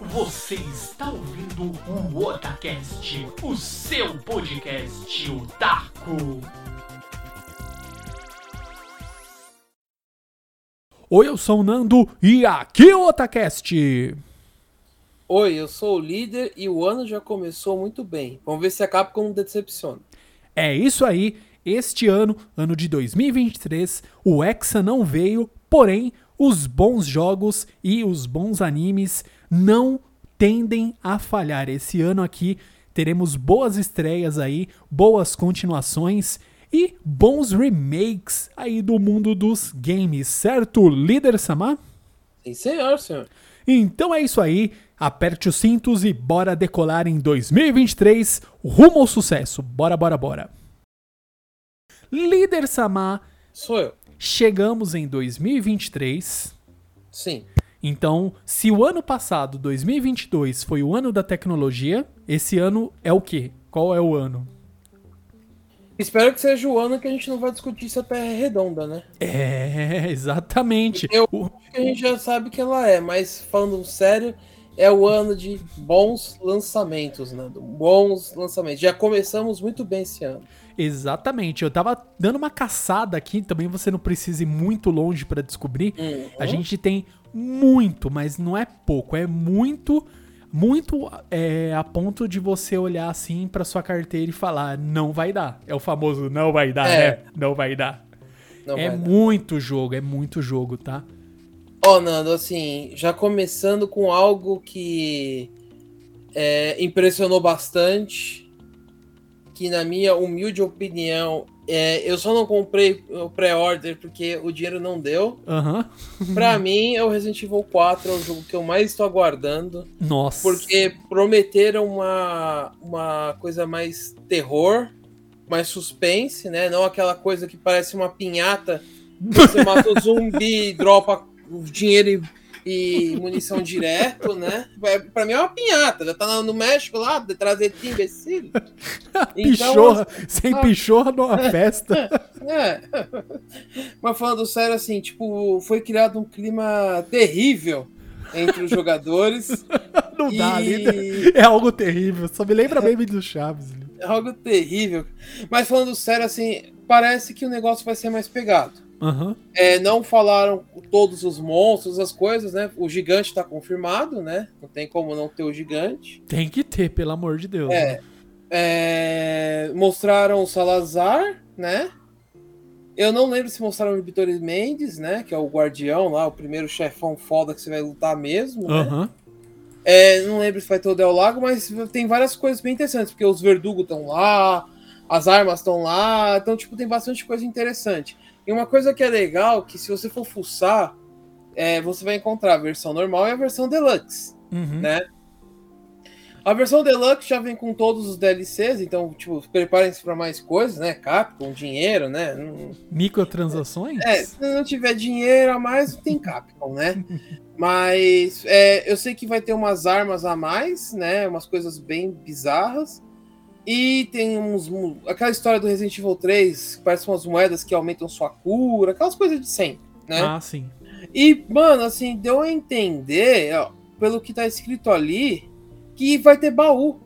Você está ouvindo o Otacast, o seu podcast otaku. Oi, eu sou o Nando e aqui é o Otacast. Oi, eu sou o líder e o ano já começou muito bem. Vamos ver se a Capcom não decepciona. É isso aí. Este ano, ano de 2023, o Hexa não veio, porém, os bons jogos e os bons animes não tendem a falhar. Esse ano aqui teremos boas estreias aí, boas continuações e bons remakes aí do mundo dos games, certo, líder Samar? Sim, senhor, senhor. Então é isso aí. Aperte os cintos e bora decolar em 2023 rumo ao sucesso. Bora, bora, bora. Líder Samar, Sou eu. chegamos em 2023. Sim. Então, se o ano passado, 2022, foi o ano da tecnologia, esse ano é o quê? Qual é o ano? Espero que seja o ano que a gente não vai discutir se a Terra é redonda, né? É, exatamente. Eu acho que a gente já sabe que ela é, mas falando sério, é o ano de bons lançamentos, Nando. Bons lançamentos. Já começamos muito bem esse ano. Exatamente. Eu tava dando uma caçada aqui, também você não precisa ir muito longe pra descobrir. Uhum. A gente tem muito, mas não é pouco, é muito, muito é, a ponto de você olhar assim pra sua carteira e falar, não vai dar. É o famoso não vai dar, É. né? Não vai dar. Não é vai dar. muito jogo, é muito jogo, tá? Ó, Nando, assim, já começando com algo que é, impressionou bastante, que na minha humilde opinião, é, eu só não comprei o pré-order porque o dinheiro não deu. Pra mim, é o Resident Evil 4, é o jogo que eu mais estou aguardando, Nossa. porque prometeram uma, uma coisa mais terror, mais suspense, né? Não aquela coisa que parece uma pinhata você mata o zumbi, dropa o dinheiro e, e munição direto, né? Pra- mim é uma pinhata. Já tá no- México lá, detrás de imbecil. Então, pichorra, sem ah. pichorra numa festa. É. Mas falando sério, assim, tipo, foi criado um clima terrível entre os jogadores. Não dá, E- líder. É algo terrível. Só me lembra bem do Chaves. É algo terrível. Mas falando sério, assim, parece que o negócio vai ser mais pegado. Aham. É, não falaram todos os monstros, as coisas, né? O gigante tá confirmado, né? Não tem como não ter o gigante. Tem que ter, pelo amor de Deus. É. né? É, mostraram o Salazar, né? Eu não lembro se mostraram o Vitor Mendes, né? Que é o guardião lá, o primeiro chefão foda que você vai lutar mesmo, né? Aham. É, não lembro se vai ter o Del Lago, mas tem várias coisas bem interessantes, porque os verdugos estão lá, as armas estão lá, então, tipo, tem bastante coisa interessante. E uma coisa que é legal, que se você for fuçar, é, você vai encontrar a versão normal e a versão deluxe, Uhum. né? A versão deluxe já vem com todos os DLCs, então, tipo, preparem-se para mais coisas, né? Capcom, dinheiro, né? Microtransações? é, se não tiver dinheiro a mais, tem Capcom, né? Mas é, eu sei que vai ter umas armas a mais, né? Umas coisas bem bizarras. E tem uns. Aquela história do Resident Evil 3, que parece umas moedas que aumentam sua cura, aquelas coisas de sempre, né? Ah, sim. E, mano, assim, deu a entender, ó, pelo que tá escrito ali, que vai ter baú.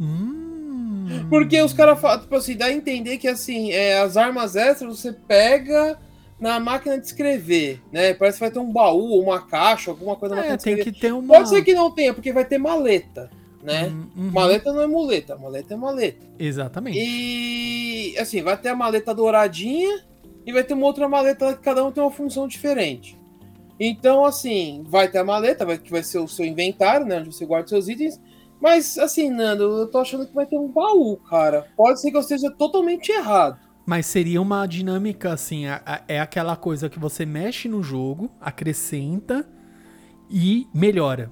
Hum. Porque os caras falam, tipo assim, dá a entender que assim, é, as armas extras você pega na máquina de escrever, né? Parece que vai ter um baú, uma caixa, alguma coisa na É, máquina tem que ter uma. Pode ser que não tenha, porque vai ter maleta, né? Hum, uhum. Maleta não é muleta, maleta é maleta. Exatamente. E assim, vai ter a maleta douradinha e vai ter uma outra maleta que cada um tem uma função diferente. Então, assim, vai ter a maleta, vai, que vai ser o seu inventário, né? Onde você guarda seus itens. Mas, assim, Nando, eu tô achando que vai ter um baú, cara. Pode ser que eu esteja totalmente errado. Mas seria uma dinâmica assim: a- a- é aquela coisa que você mexe no jogo, acrescenta e melhora,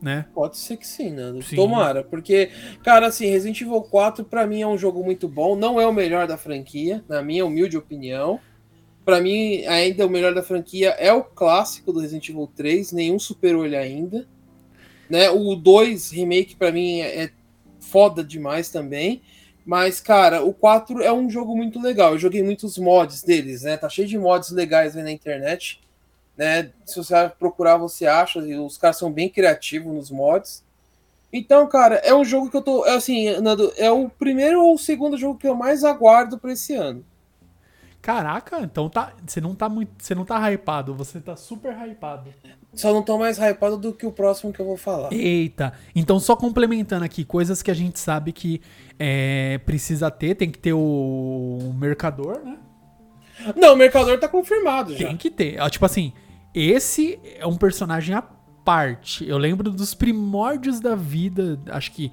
né? Pode ser que sim, Nando. Sim. Tomara. Porque, cara, assim, Resident Evil 4 pra mim é um jogo muito bom. Não é o melhor da franquia, na minha humilde opinião. Pra mim, ainda o melhor da franquia é o clássico do Resident Evil 3. Nenhum superou ele ainda. Né? O 2 remake pra mim é é foda demais também. Mas, cara, o 4 é um jogo muito legal. Eu joguei muitos mods deles, né? Tá cheio de mods legais aí na internet. Né? Se você procurar, você acha. E os caras são bem criativos nos mods. Então, cara, é um jogo que eu tô. é Assim, Nando, é o primeiro ou o segundo jogo que eu mais aguardo pra esse ano. Caraca, então tá, você não tá muito, você não tá hypado, você tá super hypado. Só não tô mais hypado do que o próximo que eu vou falar. Eita, então só complementando aqui, coisas que a gente sabe que é, precisa ter, tem que ter o mercador, né? Não, o Mercador tá confirmado já. Tem que ter. Tipo assim, esse é um personagem à parte. Eu lembro dos primórdios da vida, acho que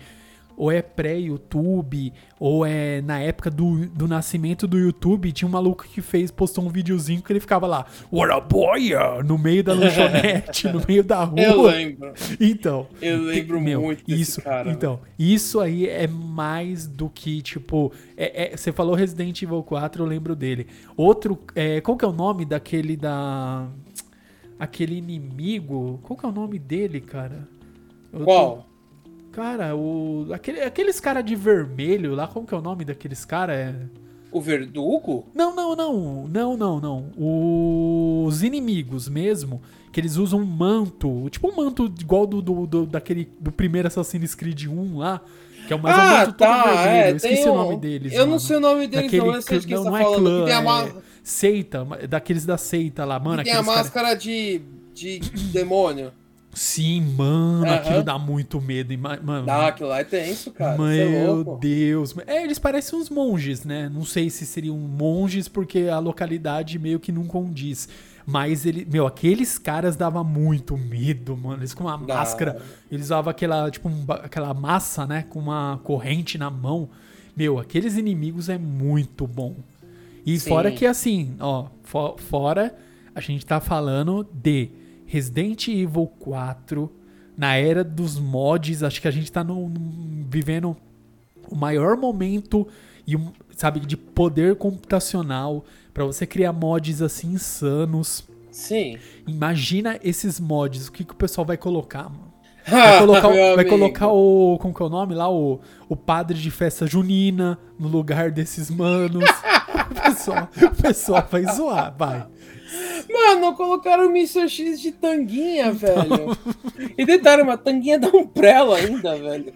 ou é pré-YouTube, ou é na época do, do nascimento do YouTube, tinha um maluco que fez, postou um videozinho que ele ficava lá, What a boy! No meio da lanchonete, no meio da rua. Eu lembro. Então, Eu lembro meu, muito desse isso, cara. Então, isso aí é mais do que, tipo. é- é- você falou Resident Evil 4, eu lembro dele. Outro. É, qual que é o nome daquele da. Aquele inimigo? Qual que é o nome dele, cara? Eu tô- Qual? Cara, o. Aquele, aqueles cara de vermelho lá, como que é o nome daqueles cara? É... O Verdugo? Não, não, não. Não, não, não. Os inimigos mesmo, que eles usam um manto. Tipo um manto igual do, do, do- daquele. Do primeiro Assassin's Creed 1 lá. Que é o mais um ah, manto todo tá. vermelho. É, eu esqueci tem o um- nome deles. Eu não mano. sei o nome deles, Daquele não. Eu sei de quem não, você não tá é falando. clã, que tem a, é seita, daqueles da seita lá, mano. que tem a aqueles cara- máscara de, de demônio. Sim, mano, Aham. aquilo dá muito medo. Mano, Ah, aquilo lá é tenso, cara. É Meu louco. Deus. É, eles parecem uns monges, né? Não sei se seriam monges porque a localidade meio que não condiz. Mas ele, meu, aqueles caras davam muito medo, mano. Eles com uma Dá. máscara, eles usavam aquela, tipo, um aquela massa, né? Com uma corrente na mão. Meu, aqueles inimigos é muito bom. E Sim. fora que assim, ó, fo- fora a gente tá falando de Resident Evil 4 na era dos mods, acho que a gente tá no- no- vivendo o maior momento e um, sabe de poder computacional pra você criar mods assim insanos. Sim. Imagina esses mods, o que, que o pessoal vai colocar, mano? Vai colocar, o- vai colocar o. Como que é o nome lá? O, o padre de festa junina no lugar desses manos. o, pessoal, o pessoal vai zoar, vai. Mano, colocaram o Mr. X de tanguinha, velho. E detalhe, uma tanguinha da Umbrella ainda, velho.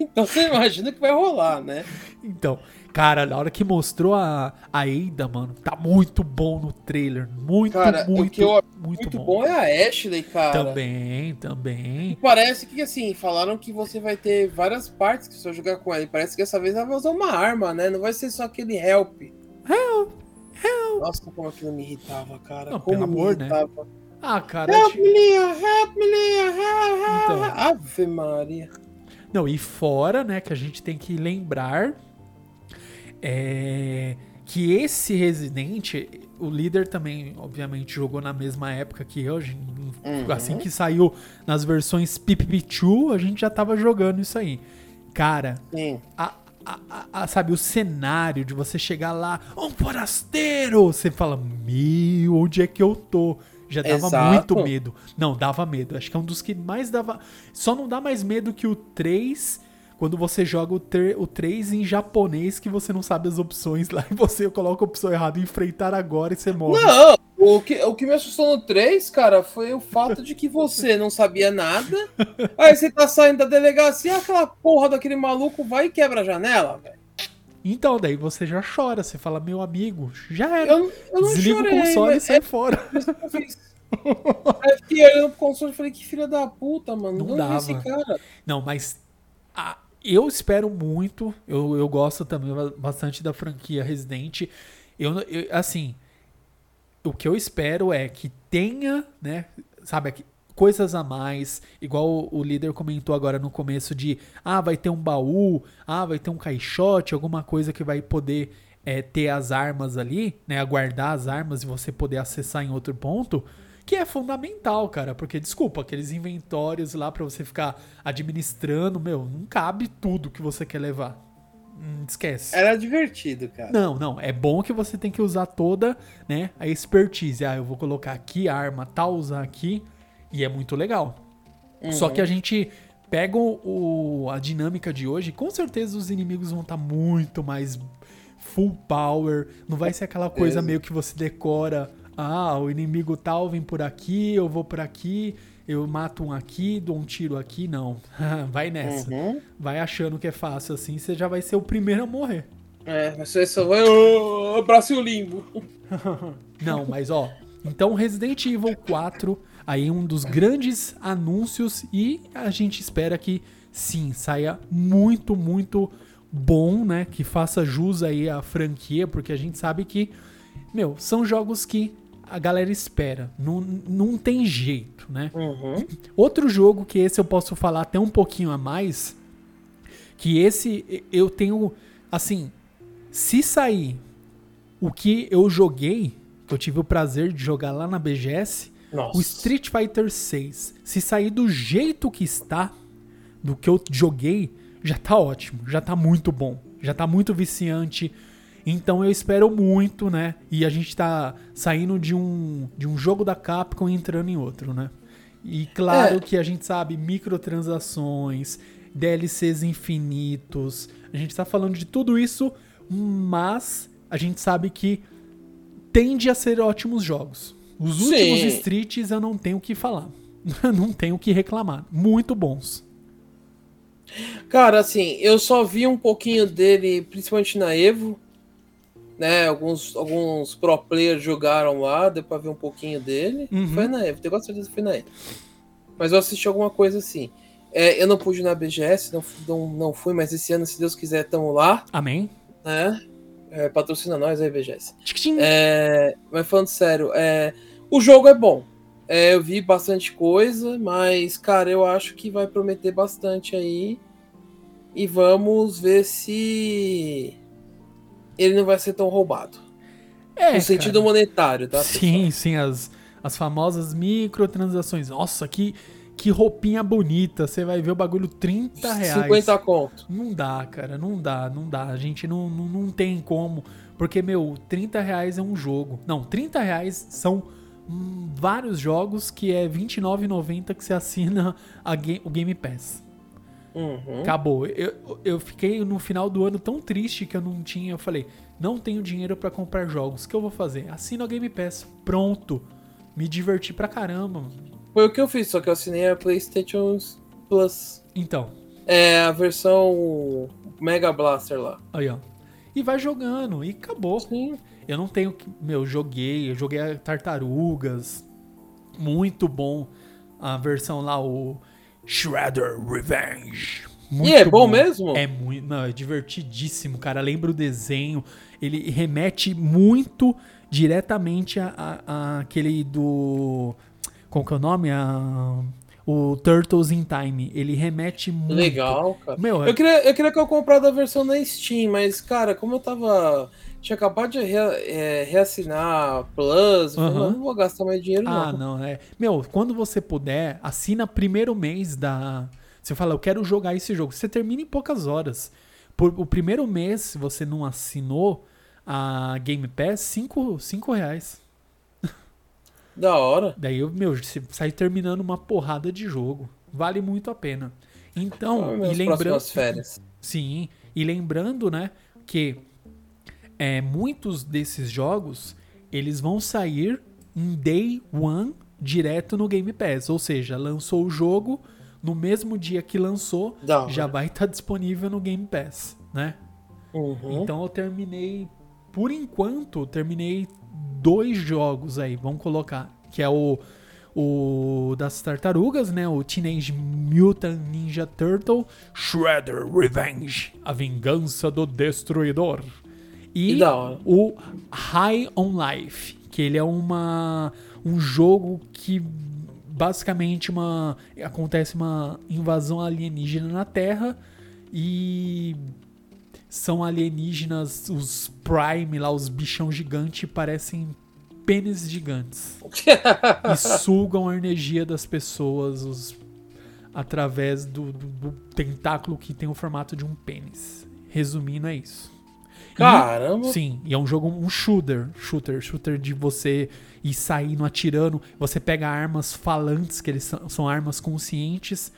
Então você imagina que vai rolar, né? Então, cara, na hora que mostrou a, a Ada, mano, tá muito bom no trailer. Muito, Cara, o muito, que eu muito, Muito bom. bom é a Ashley, cara. Também, também. Parece que, assim, falaram que você vai ter várias partes que você vai jogar com ela. E parece que dessa vez ela vai usar uma arma, né? Não vai ser só aquele help. Help, help. Nossa, como aquilo me irritava, cara. Não, como pelo me amor, né? Ah, cara. Help me, help me, help, help. Então. Ave Maria. Não, e fora, né, que a gente tem que lembrar é, que esse Resident, o líder também, obviamente, jogou na mesma época que eu. Uhum. Assim que saiu nas versões PPP2, a gente já tava jogando isso aí. Cara, Sim. a, a- a- a- sabe, o cenário de você chegar lá, um forasteiro! Você fala, meu, onde é que eu tô? Já dava Exato. muito medo. Não, dava medo. Acho que é um dos que mais dava. Só não dá mais medo que o 3, quando você joga o, tre- o 3 em japonês, que você não sabe as opções lá e você coloca a opção errada, enfrentar agora e você morre. Não, o que, o que me assustou no 3, cara, foi o fato de que você não sabia nada. Aí você tá saindo da delegacia, aquela porra daquele maluco vai e quebra a janela, velho. Então, daí você já chora, você fala, meu amigo, já era. Eu, eu não Desliga chorei, o console e sai fora. é que eu fiz. Aí eu fiquei olhando pro console e falei, que filha da puta, mano. Não Não, dava. esse cara. Não, mas a- eu espero muito. Eu, eu gosto também ba- bastante da franquia Resident. Eu, eu- assim, o que eu espero é que tenha, né, sabe, coisas a mais, igual o, líder comentou agora no começo de, ah, vai ter um baú, ah, vai ter um caixote, alguma coisa que vai poder é, ter as armas ali, né, aguardar as armas e você poder acessar em outro ponto. Que é fundamental, cara, porque desculpa, aqueles inventórios lá pra você ficar administrando, meu, não cabe tudo que você quer levar. Hum, esquece. Era divertido, cara. Não, não, é bom que você tem que usar toda, né, a expertise. Ah, eu vou colocar aqui a arma, tal, usar aqui, e é muito legal. Só que a gente pega o, a dinâmica de hoje, com certeza os inimigos vão estar muito mais full power, não vai ser aquela coisa meio que você decora Ah, o inimigo tal vem por aqui, eu vou por aqui, eu mato um aqui, dou um tiro aqui. Não. vai nessa. Uhum. Vai achando que é fácil assim, você já vai ser o primeiro a morrer. É, você só vai. Oh, abraço o limbo. Não, mas ó. Então Resident Evil 4, aí um dos grandes anúncios e a gente espera que sim, saia muito, muito bom, né? Que faça jus aí à franquia, porque a gente sabe que, meu, são jogos que a galera espera. Não, não tem jeito, né? Uhum. Outro jogo que esse eu posso falar até um pouquinho a mais, que esse eu tenho, assim, se sair o que eu joguei, que eu tive o prazer de jogar lá na BGS, Nossa. o Street Fighter 6, se sair do jeito que está, do que eu joguei, já tá ótimo, já tá muito bom, já tá muito viciante. Então eu espero muito, né? E a gente tá saindo de um, de um jogo da Capcom e entrando em outro, né? E claro É. que a gente sabe microtransações, DLCs infinitos. A gente tá falando de tudo isso, mas a gente sabe que tende a ser ótimos jogos. Os Sim. últimos Streets eu não tenho o que falar. não tenho o que reclamar. Muito bons. Cara, assim, eu só vi um pouquinho dele, principalmente na Evo. Né, alguns, alguns pro players jogaram lá, deu pra ver um pouquinho dele. Uhum. Foi na Evo, tenho quase certeza que foi na Evo. Mas eu assisti alguma coisa assim. É, eu não pude ir na BGS, não, não, não fui, mas esse ano, se Deus quiser, estamos lá, Amém? né? É, patrocina nós aí, BGS. É, mas falando sério, é, o jogo é bom. É, eu vi bastante coisa, mas, cara, eu acho que vai prometer bastante aí. E vamos ver se ele não vai ser tão roubado. É, no sentido cara. monetário, tá? Sim, sim, as, as famosas microtransações. Nossa, que, que roupinha bonita. Você vai ver o bagulho 30 reais. 50 conto. Não dá, cara, não dá, não dá. A gente não, não, não tem como. Porque, meu, 30 reais é um jogo. Não, 30 reais são hum, vários jogos que é R$29,90 que você assina a o Game Pass. Uhum. Acabou. Eu, eu fiquei no final do ano tão triste que eu não tinha. Eu falei, não tenho dinheiro pra comprar jogos. O que eu vou fazer? Assina o Game Pass. Pronto. Me diverti pra caramba. Foi o que eu fiz, só que eu assinei a PlayStation Plus. Então, É a versão Mega Blaster lá. aí ó. E vai jogando. E acabou. Sim. Eu não tenho. Meu, eu joguei. Eu joguei a Tartarugas. Muito bom. A versão lá, o Shredder Revenge. Muito e é bom, mesmo? É muito. Não, é divertidíssimo, cara. Lembra o desenho. Ele remete muito diretamente a, a- a aquele do. Qual que é o nome? A, o Turtles in Time. Ele remete muito. Legal, cara. Meu, é- Eu queria, eu queria que eu comprasse a versão na Steam, mas, cara, como eu tava. Tinha acabado de re- é, reassinar Plus, falei, Aham. "Não, vou gastar mais dinheiro, Ah, não. não, é. Meu, quando você puder, assina primeiro mês da. Você fala, eu quero jogar esse jogo. Você termina em poucas horas. Por, o primeiro mês, se você não assinou a Game Pass, 5 cinco reais. Da hora. Daí, eu, meu, você sai terminando uma porrada de jogo. Vale muito a pena. Então, Ah, e lembrando. Sim, e lembrando, né, que é, muitos desses jogos eles vão sair em day one direto no Game Pass, ou seja, lançou o jogo no mesmo dia que lançou, hora. já vai estar disponível no Game Pass, né? Uhum. Então eu terminei, por enquanto, terminei dois jogos aí, vamos colocar, que é o o das tartarugas, né? O Teenage Mutant Ninja Turtle Shredder Revenge, a vingança do destruidor. E o High on Life, que ele é uma um jogo que basicamente uma acontece uma invasão alienígena na Terra e são alienígenas, os Prime lá, os bichão gigantes parecem pênis gigantes e sugam a energia das pessoas os- através do, do- do tentáculo que tem o formato de um pênis. Resumindo, é isso. E- Caramba. Sim, e é um jogo, um shooter, shooter, shooter de você ir saindo atirando. Você pega armas falantes, que eles são, são armas conscientes,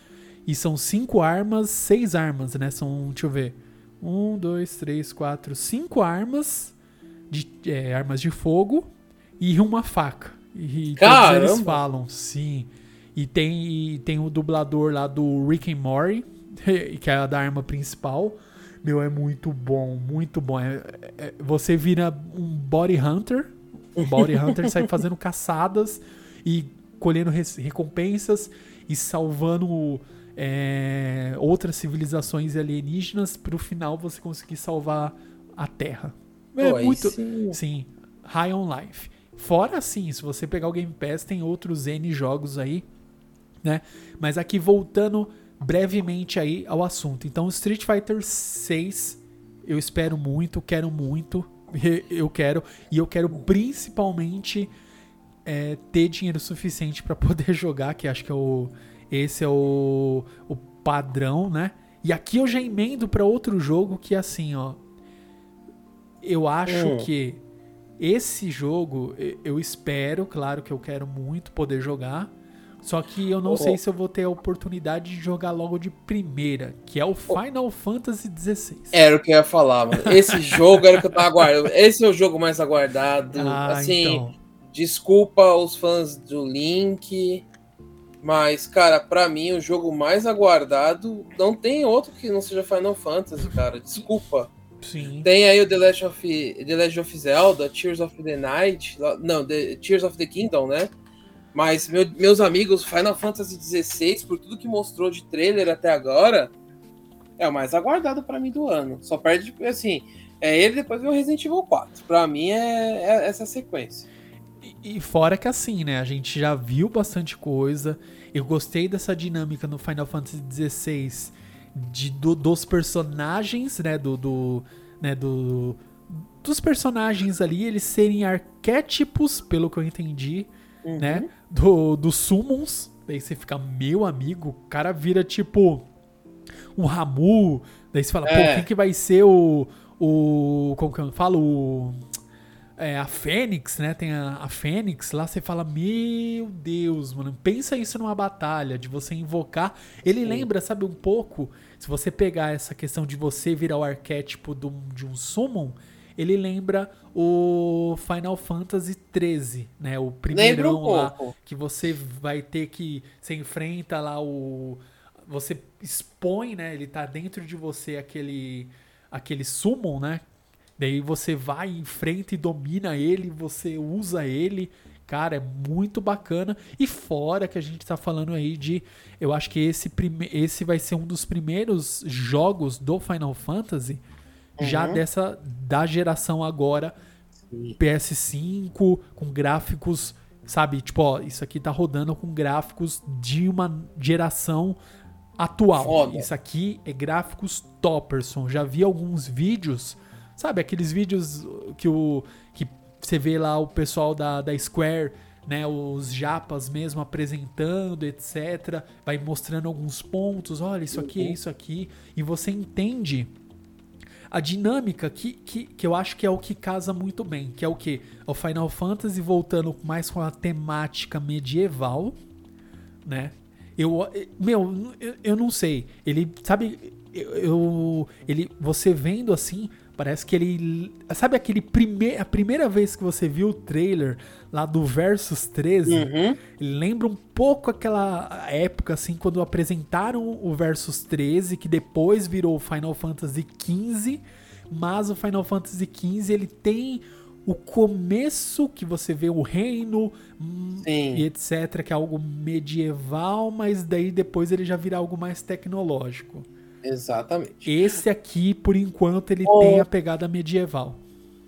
e são cinco armas, seis armas, né? São, deixa eu ver, um, dois, três, quatro, cinco armas, de, é, armas de fogo, e uma faca. E todos Caramba! eles falam, sim. E tem, e tem o dublador lá do Rick and Morty, que é a da arma principal. Meu, é muito bom, muito bom. É- é- você vira um body hunter. Um body hunter sai fazendo caçadas e colhendo recompensas e salvando é, outras civilizações alienígenas pro final você conseguir salvar a Terra. É aí muito. sim. Sim, High on Life. Fora assim, se você pegar o Game Pass, tem outros N jogos aí, né? Mas aqui voltando brevemente aí ao assunto. Então, Street Fighter 6, eu espero muito, quero muito, eu quero e eu quero principalmente é, ter dinheiro suficiente para poder jogar, que acho que é o esse é o, o padrão, né? E aqui eu já emendo para outro jogo que assim, ó. Eu acho Hum. que esse jogo eu espero, claro que eu quero muito poder jogar. Só que eu não Oh. sei se eu vou ter a oportunidade de jogar logo de primeira, que é o Final Fantasy XVI. Era o que eu ia falar, mano. Esse jogo era o que eu tava aguardando. Esse é o jogo mais aguardado. Ah, assim, então. desculpa os fãs do Link. Mas, cara, pra mim, o jogo mais aguardado não tem outro que não seja Final Fantasy, cara. Desculpa. Sim. Tem aí o The Legend of, The Legend of Zelda, Tears of the Night. Não, the, Tears of the Kingdom, né? Mas meu- meus amigos, Final Fantasy XVI, por tudo que mostrou de trailer até agora, é o mais aguardado pra mim do ano. Só perde, assim, é ele depois vem o Resident Evil 4. Pra mim é, é essa sequência. E- E fora que assim, né? A gente já viu bastante coisa. Eu gostei dessa dinâmica no Final Fantasy XVI de, do- dos personagens, né? Do, do, né? Do, dos personagens ali, eles serem arquétipos, pelo que eu entendi, Uhum. né? Do, dos summons. Daí você fica, meu amigo, o cara vira tipo um Ramu. Daí você fala, É. pô, quem que vai ser o. o como que eu falo? O é, a Fênix, né? Tem a, a Fênix lá, você fala, meu Deus, mano, pensa isso numa batalha, de você invocar. Ele lembra, sabe, um pouco, se você pegar essa questão de você virar o arquétipo do- de um Summon, ele lembra o Final Fantasy XIII, né? O Lembra primeirão um lá, pouco. que você vai ter que. Você enfrenta lá o. Você expõe, né? Ele tá dentro de você aquele. aquele summon, né? Daí você vai, enfrenta e domina ele, você usa ele. Cara, é muito bacana. E fora que a gente tá falando aí de. Eu acho que esse, prime esse vai ser um dos primeiros jogos do Final Fantasy. Já Uhum. dessa. Da geração agora PS5 com gráficos, sabe? Tipo, ó, isso aqui tá rodando com gráficos de uma geração atual. Foda. Isso aqui é gráficos topperson. Já vi alguns vídeos, sabe? Aqueles vídeos que o que você vê lá o pessoal da, da Square, né? Os japas mesmo apresentando, etc. Vai mostrando alguns pontos. Olha, isso aqui é isso aqui. E você entende a dinâmica que, que, que eu acho que é o que casa muito bem, que é o que? O Final Fantasy voltando mais com a temática medieval, né? Eu, meu, eu, eu não sei. Ele, sabe, eu- ele, você vendo assim, parece que ele, sabe aquele primeir, a primeira vez que você viu o trailer lá do Versus 13, Uhum. Lembra um pouco aquela época, assim, quando apresentaram o Versus 13, que depois virou o Final Fantasy XV, mas o Final Fantasy XV ele tem o começo que você vê o reino hum, Sim. e etc, que é algo medieval, mas daí depois ele já vira algo mais tecnológico. Exatamente. Esse aqui, por enquanto, ele Oh. tem a pegada medieval.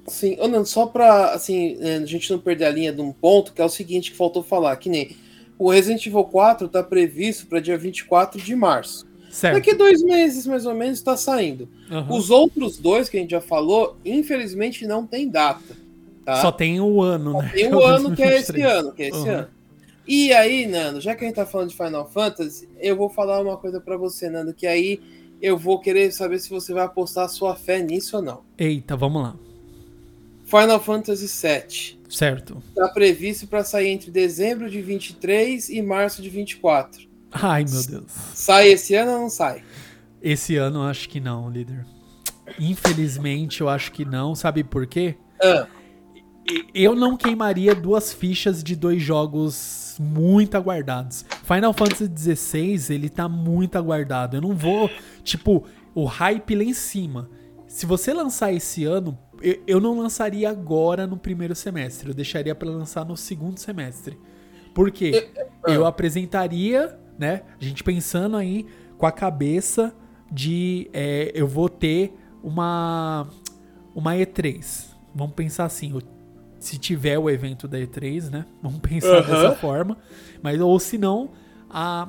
Sim, ô, Nando, só pra assim, é, a gente não perder a linha de um ponto, que é o seguinte que faltou falar, que nem o Resident Evil 4 tá previsto para dia 24 de março. Certo. Daqui dois meses, mais ou menos, tá saindo. Aham. Os outros dois que a gente já falou, infelizmente não tem data. Tá? Só tem o ano, né? Tem é um ano que é esse 2023. ano, que é esse Uhum. ano. E aí, Nando, já que a gente tá falando de Final Fantasy, eu vou falar uma coisa pra você, Nando, que aí eu vou querer saber se você vai apostar a sua fé nisso ou não. Eita, vamos lá. Final Fantasy VII Certo. tá previsto pra sair entre dezembro de 23 e março de 24. Ai, meu Deus. Sai esse ano ou não sai? Esse ano eu acho que não, líder. Infelizmente eu acho que não. Sabe por quê? Ah, eu não queimaria duas fichas de dois jogos muito aguardados. Final Fantasy XVI, ele tá muito aguardado. Eu não vou, tipo, o hype lá em cima. Se você lançar esse ano, eu, eu não lançaria agora no primeiro semestre. Eu deixaria para lançar no segundo semestre. Por quê? Eu apresentaria, né? A gente pensando aí com a cabeça de é, eu vou ter uma uma E3. Vamos pensar assim, se tiver o evento da E3, né? Vamos pensar dessa forma. Mas ou se não, a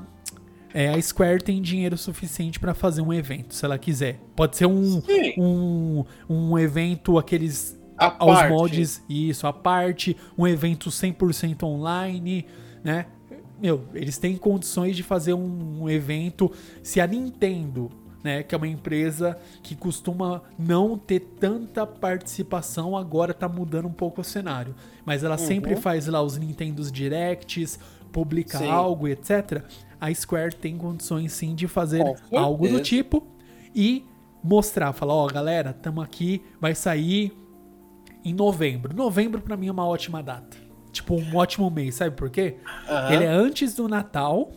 é, a Square tem dinheiro suficiente para fazer um evento, se ela quiser. Pode ser um um, um evento aqueles A aos parte. moldes, isso, a parte, um evento 100% online, né? Meu, eles têm condições de fazer um, um evento. Se a Nintendo, né, que é uma empresa que costuma não ter tanta participação, agora tá mudando um pouco o cenário. Mas ela sempre faz lá os Nintendos Directs, publica Sim. algo, etc. A Square tem condições sim de fazer Com algo do tipo e mostrar, falar, ó, galera, tamo aqui, vai sair em novembro. Novembro pra mim é uma ótima data. Tipo, um ótimo mês, sabe por quê? Aham. Ele é antes do Natal.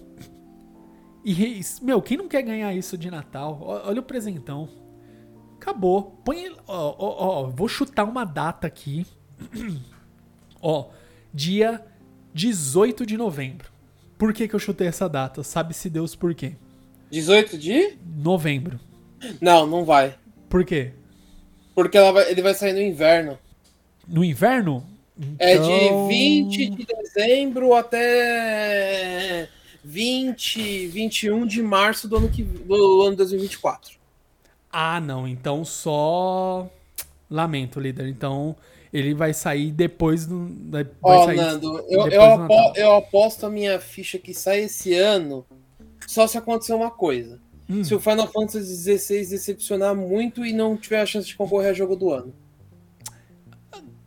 E, meu, quem não quer ganhar isso de Natal? Olha o presentão. Acabou. Põe. Ó, ó, ó, vou chutar uma data aqui. ó, dia 18 de novembro. Por que, que eu chutei essa data? Sabe-se Deus por quê? 18 de? Novembro. Não, não vai. Por quê? Porque vai- ele vai sair no inverno. No inverno? É Então- de 20 de dezembro até 20, 21 de março do ano, que, do ano 2024. Ah, não. Então só. Lamento, líder. Então ele vai sair depois do. Vai Ó, sair Nando, eu, eu, apo- eu aposto a minha ficha que sai esse ano só se acontecer uma coisa. Hum. Se o Final Fantasy XVI decepcionar muito e não tiver a chance de concorrer a jogo do ano.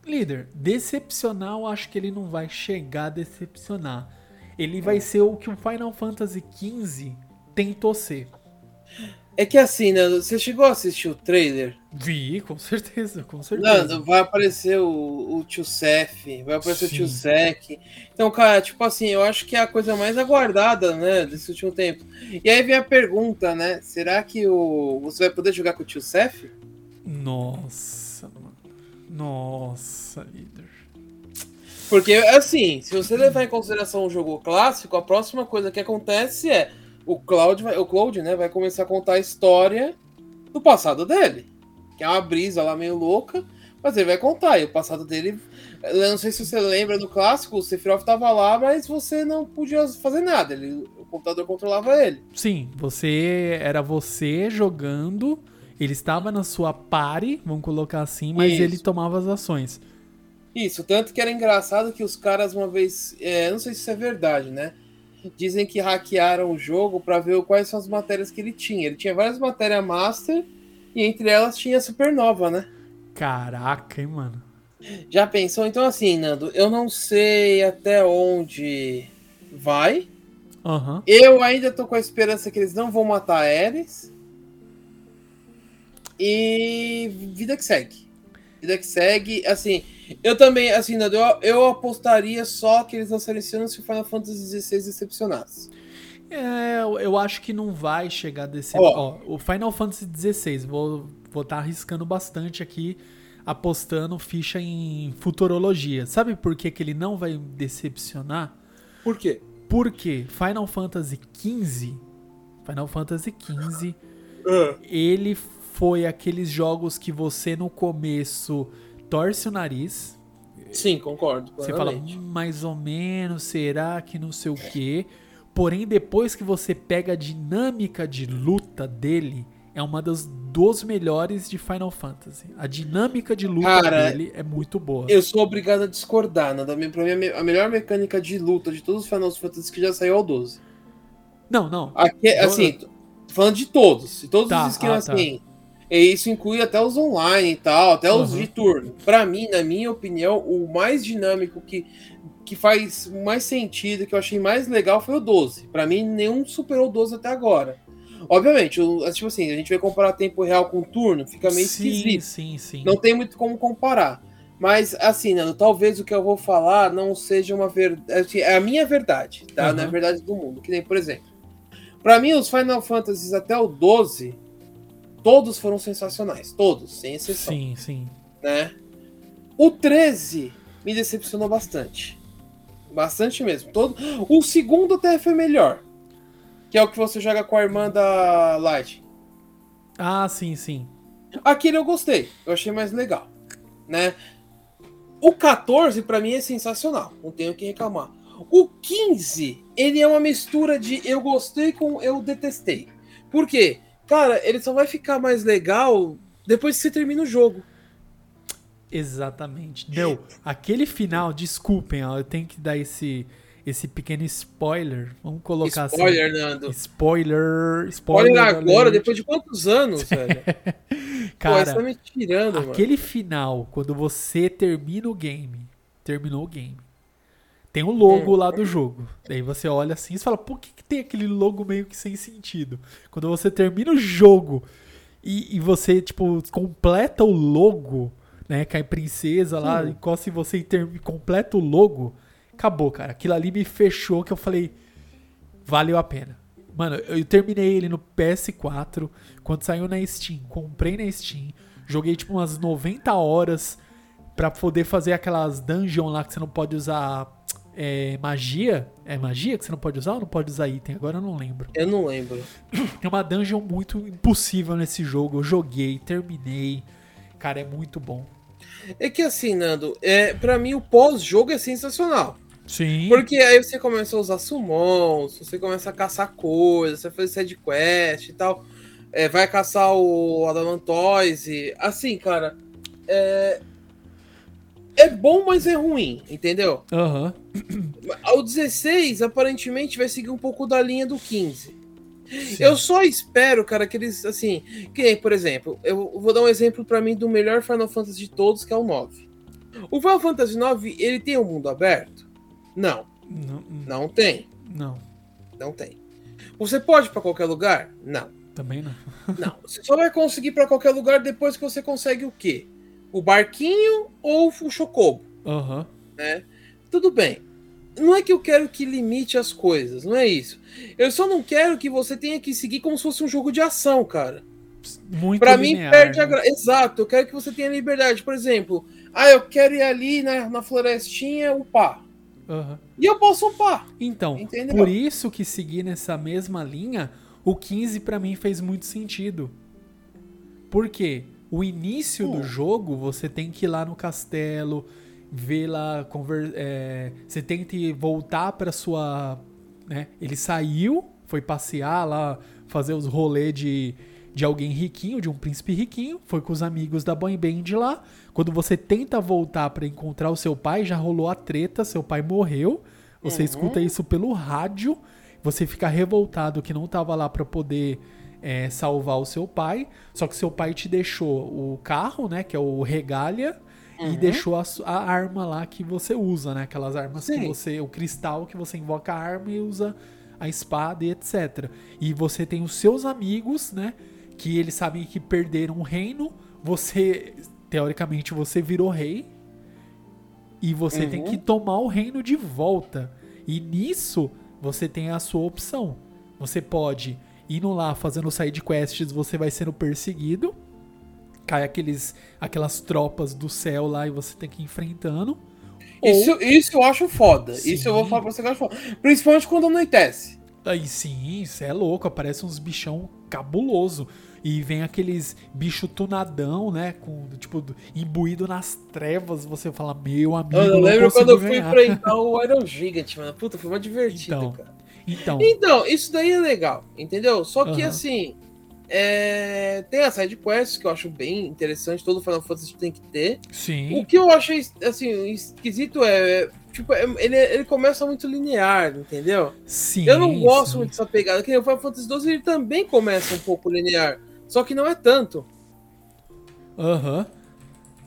Líder, decepcionar, eu acho que ele não vai chegar a decepcionar. Ele vai ser o que o Final Fantasy XV tentou ser. É que assim, Nando, você chegou a assistir o trailer? Vi, com certeza, com certeza. Nando, vai aparecer o, o tio Seth, vai aparecer o tio Sim. Zek. Então, cara, tipo assim, eu acho que é a coisa mais aguardada, né, desse último tempo. E aí vem a pergunta, né? Será que o você vai poder jogar com o tio Seth? Nossa, mano. Nossa, líder. Porque, assim, se você levar em consideração o jogo clássico, a próxima coisa que acontece é o Cloud, vai, o Cloud, né, vai começar a contar a história do passado dele. Que é uma brisa lá meio louca, mas ele vai contar. E o passado dele. Eu não sei se você lembra do clássico, o Sephiroth tava lá, mas você não podia fazer nada. Ele, o computador controlava ele. Sim, você era você jogando, ele estava na sua party, vamos colocar assim, mas Isso. ele tomava as ações. Isso, tanto que era engraçado que os caras uma vez. é, não sei se isso é verdade, né? Dizem que hackearam o jogo pra ver quais são as matérias que ele tinha. Ele tinha várias matérias master e entre elas tinha Supernova, né? Caraca, hein, mano. Já pensou? Então, assim, Nando, eu não sei até onde vai. Aham. Eu ainda tô com a esperança que eles não vão matar a Ares. E vida que segue. Vida que segue, assim, eu também, assim, Nando, eu, eu apostaria só que eles esse ano se o Final Fantasy XVI decepcionasse. É, eu- eu acho que não vai chegar desse. Ó. Ó, o Final Fantasy XVI, vou estar vou tá arriscando bastante aqui, apostando ficha em futurologia. Sabe por que, que ele não vai decepcionar? Por quê? Porque Final Fantasy XV, Final Fantasy XV, Ah. ele foi aqueles jogos que você no começo torce o nariz, Sim, concordo. você fala. "Hum, mais ou menos, será que não sei o quê. Porém, depois que você pega a dinâmica de luta dele, é uma das dos melhores de Final Fantasy. A dinâmica de luta Cara, dele é muito boa. Eu sou obrigado a discordar, Nando. Pra mim, a me- a melhor mecânica de luta de todos os Final Fantasy que já saiu é o 12. Não, não. Aqui, assim, falando de todos. De todos Tá, os esquemas ah, tá. assim. E isso inclui até os online e tal, até os Uhum. de turno. Pra mim, na minha opinião, o mais dinâmico que, que faz mais sentido, que eu achei mais legal foi o 12. Pra mim, nenhum superou o 12 até agora. Obviamente, o, tipo assim, a gente vai comparar tempo real com turno, fica meio sim, esquisito. sim, sim. Não tem muito como comparar. Mas, assim, Nando, talvez o que eu vou falar não seja uma verdade. Assim, é a minha verdade, tá? Uhum. Não é a verdade do mundo. Que nem, por exemplo, pra mim, os Final Fantasies até o 12, todos foram sensacionais. Todos, sem exceção. Sim, sim. né? O 13 me decepcionou bastante. Bastante mesmo. Todo... O segundo até foi melhor. Que é o que você joga com a irmã da Light. Ah, sim, sim. Aquele eu gostei. Eu achei mais legal. Né? O 14, pra mim, é sensacional. Não tenho o que reclamar. O 15, ele é uma mistura de eu gostei com eu detestei. Por quê? Cara, ele só vai ficar mais legal depois que você termina o jogo. Exatamente. Não, aquele final, desculpem, ó, eu tenho que dar esse, esse pequeno spoiler. Vamos colocar Spoiler, assim. Nando. Spoiler. Spoiler. Olha agora, depois de quantos anos, velho? Pô, você Cara, tá me tirando, mano. aquele final, quando você termina o game, terminou o game, tem o logo Hum. lá do jogo. Daí você olha assim e fala, por que, que tem aquele logo meio que sem sentido? Quando você termina o jogo e, e você, tipo, completa o logo, né? Cai princesa lá, Sim. encosta em você e termina, completa o logo, acabou, cara. Aquilo ali me fechou que eu falei, valeu a pena. Mano, eu terminei ele no PS4, quando saiu na Steam, comprei na Steam, joguei tipo umas 90 horas pra poder fazer aquelas dungeon lá que você não pode usar é, magia. É magia que você não pode usar ou não pode usar item? Agora eu não lembro. Eu não lembro. Tem uma dungeon muito impossível nesse jogo. Eu joguei, terminei. Cara, é muito bom. É que assim, Nando, é, pra mim o pós-jogo é sensacional. Sim. Porque aí você começa a usar summons, você começa a caçar coisas, você faz side quest e tal. É, vai caçar o Adamantoise. Assim, cara, é... é bom, mas é ruim, entendeu? Aham. O 16 aparentemente vai seguir um pouco da linha do 15. Eu só espero, cara, que eles, assim, que nem, por exemplo, eu vou dar um exemplo pra mim do melhor Final Fantasy de todos, que é o 9. O Final Fantasy 9, ele tem um mundo aberto? Não, Não, não tem, não, não tem. Você pode ir pra qualquer lugar? Não, também não. não. Você só vai conseguir ir pra qualquer lugar depois que você consegue o quê? O barquinho ou o chocobo, Aham. né? Tudo bem. Não é que eu quero que limite as coisas, não é isso. Eu só não quero que você tenha que seguir como se fosse um jogo de ação, cara. Muito Pra mim, perde a né? graça. Exato, eu quero que você tenha liberdade. Por exemplo, ah, eu quero ir ali na, na florestinha upar. Aham. E eu posso upar. Então, Entendeu? por isso que seguir nessa mesma linha, o 15 pra mim fez muito sentido. Por quê? O início do Hum. jogo, você tem que ir lá no castelo, ver lá, conver é, você tem que voltar pra sua... Né? Ele saiu, foi passear lá, fazer os rolês de, de alguém riquinho, de um príncipe riquinho, foi com os amigos da Boy Band lá. Quando você tenta voltar pra encontrar o seu pai, já rolou a treta, seu pai morreu. Você Uhum. escuta isso pelo rádio, você fica revoltado que não tava lá pra poder é, salvar o seu pai. Só que seu pai te deixou o carro, né? Que é o regalia. E Uhum. deixou a, a arma lá que você usa, né? Aquelas armas que Sim. você. O cristal que você invoca a arma e usa a espada e etc. E você tem os seus amigos, né? Que eles sabem que perderam o reino. Você, teoricamente, você virou rei. E você tem Uhum. que tomar o reino de volta. E nisso, você tem a sua opção. Você pode indo lá fazendo side quests, você vai sendo perseguido. Cai aqueles, aquelas tropas do céu lá e você tem que ir enfrentando. Ou- Isso, isso eu acho foda. Sim. Isso eu vou falar pra você que eu acho foda. Principalmente quando anoitece. Aí sim, isso é louco, aparece uns bichão cabuloso. E vem aqueles bicho tunadão, né? Com, tipo, do- imbuído nas trevas. Você fala, meu amigo. Eu lembro quando eu fui enfrentar o Iron Gigant, mano. Puta, foi uma divertida, Então. cara. Então, Então, isso daí é legal, entendeu? Só que Aham. assim. é, Tem a side quests que eu acho bem interessante, todo Final Fantasy tem que ter. O sim. que eu achei assim, esquisito é. Tipo, é- ele, ele começa muito linear, entendeu? Sim. eu não gosto sim. muito dessa pegada. Que o Final Fantasy XII ele também começa um pouco linear. Só que não é tanto. Aham.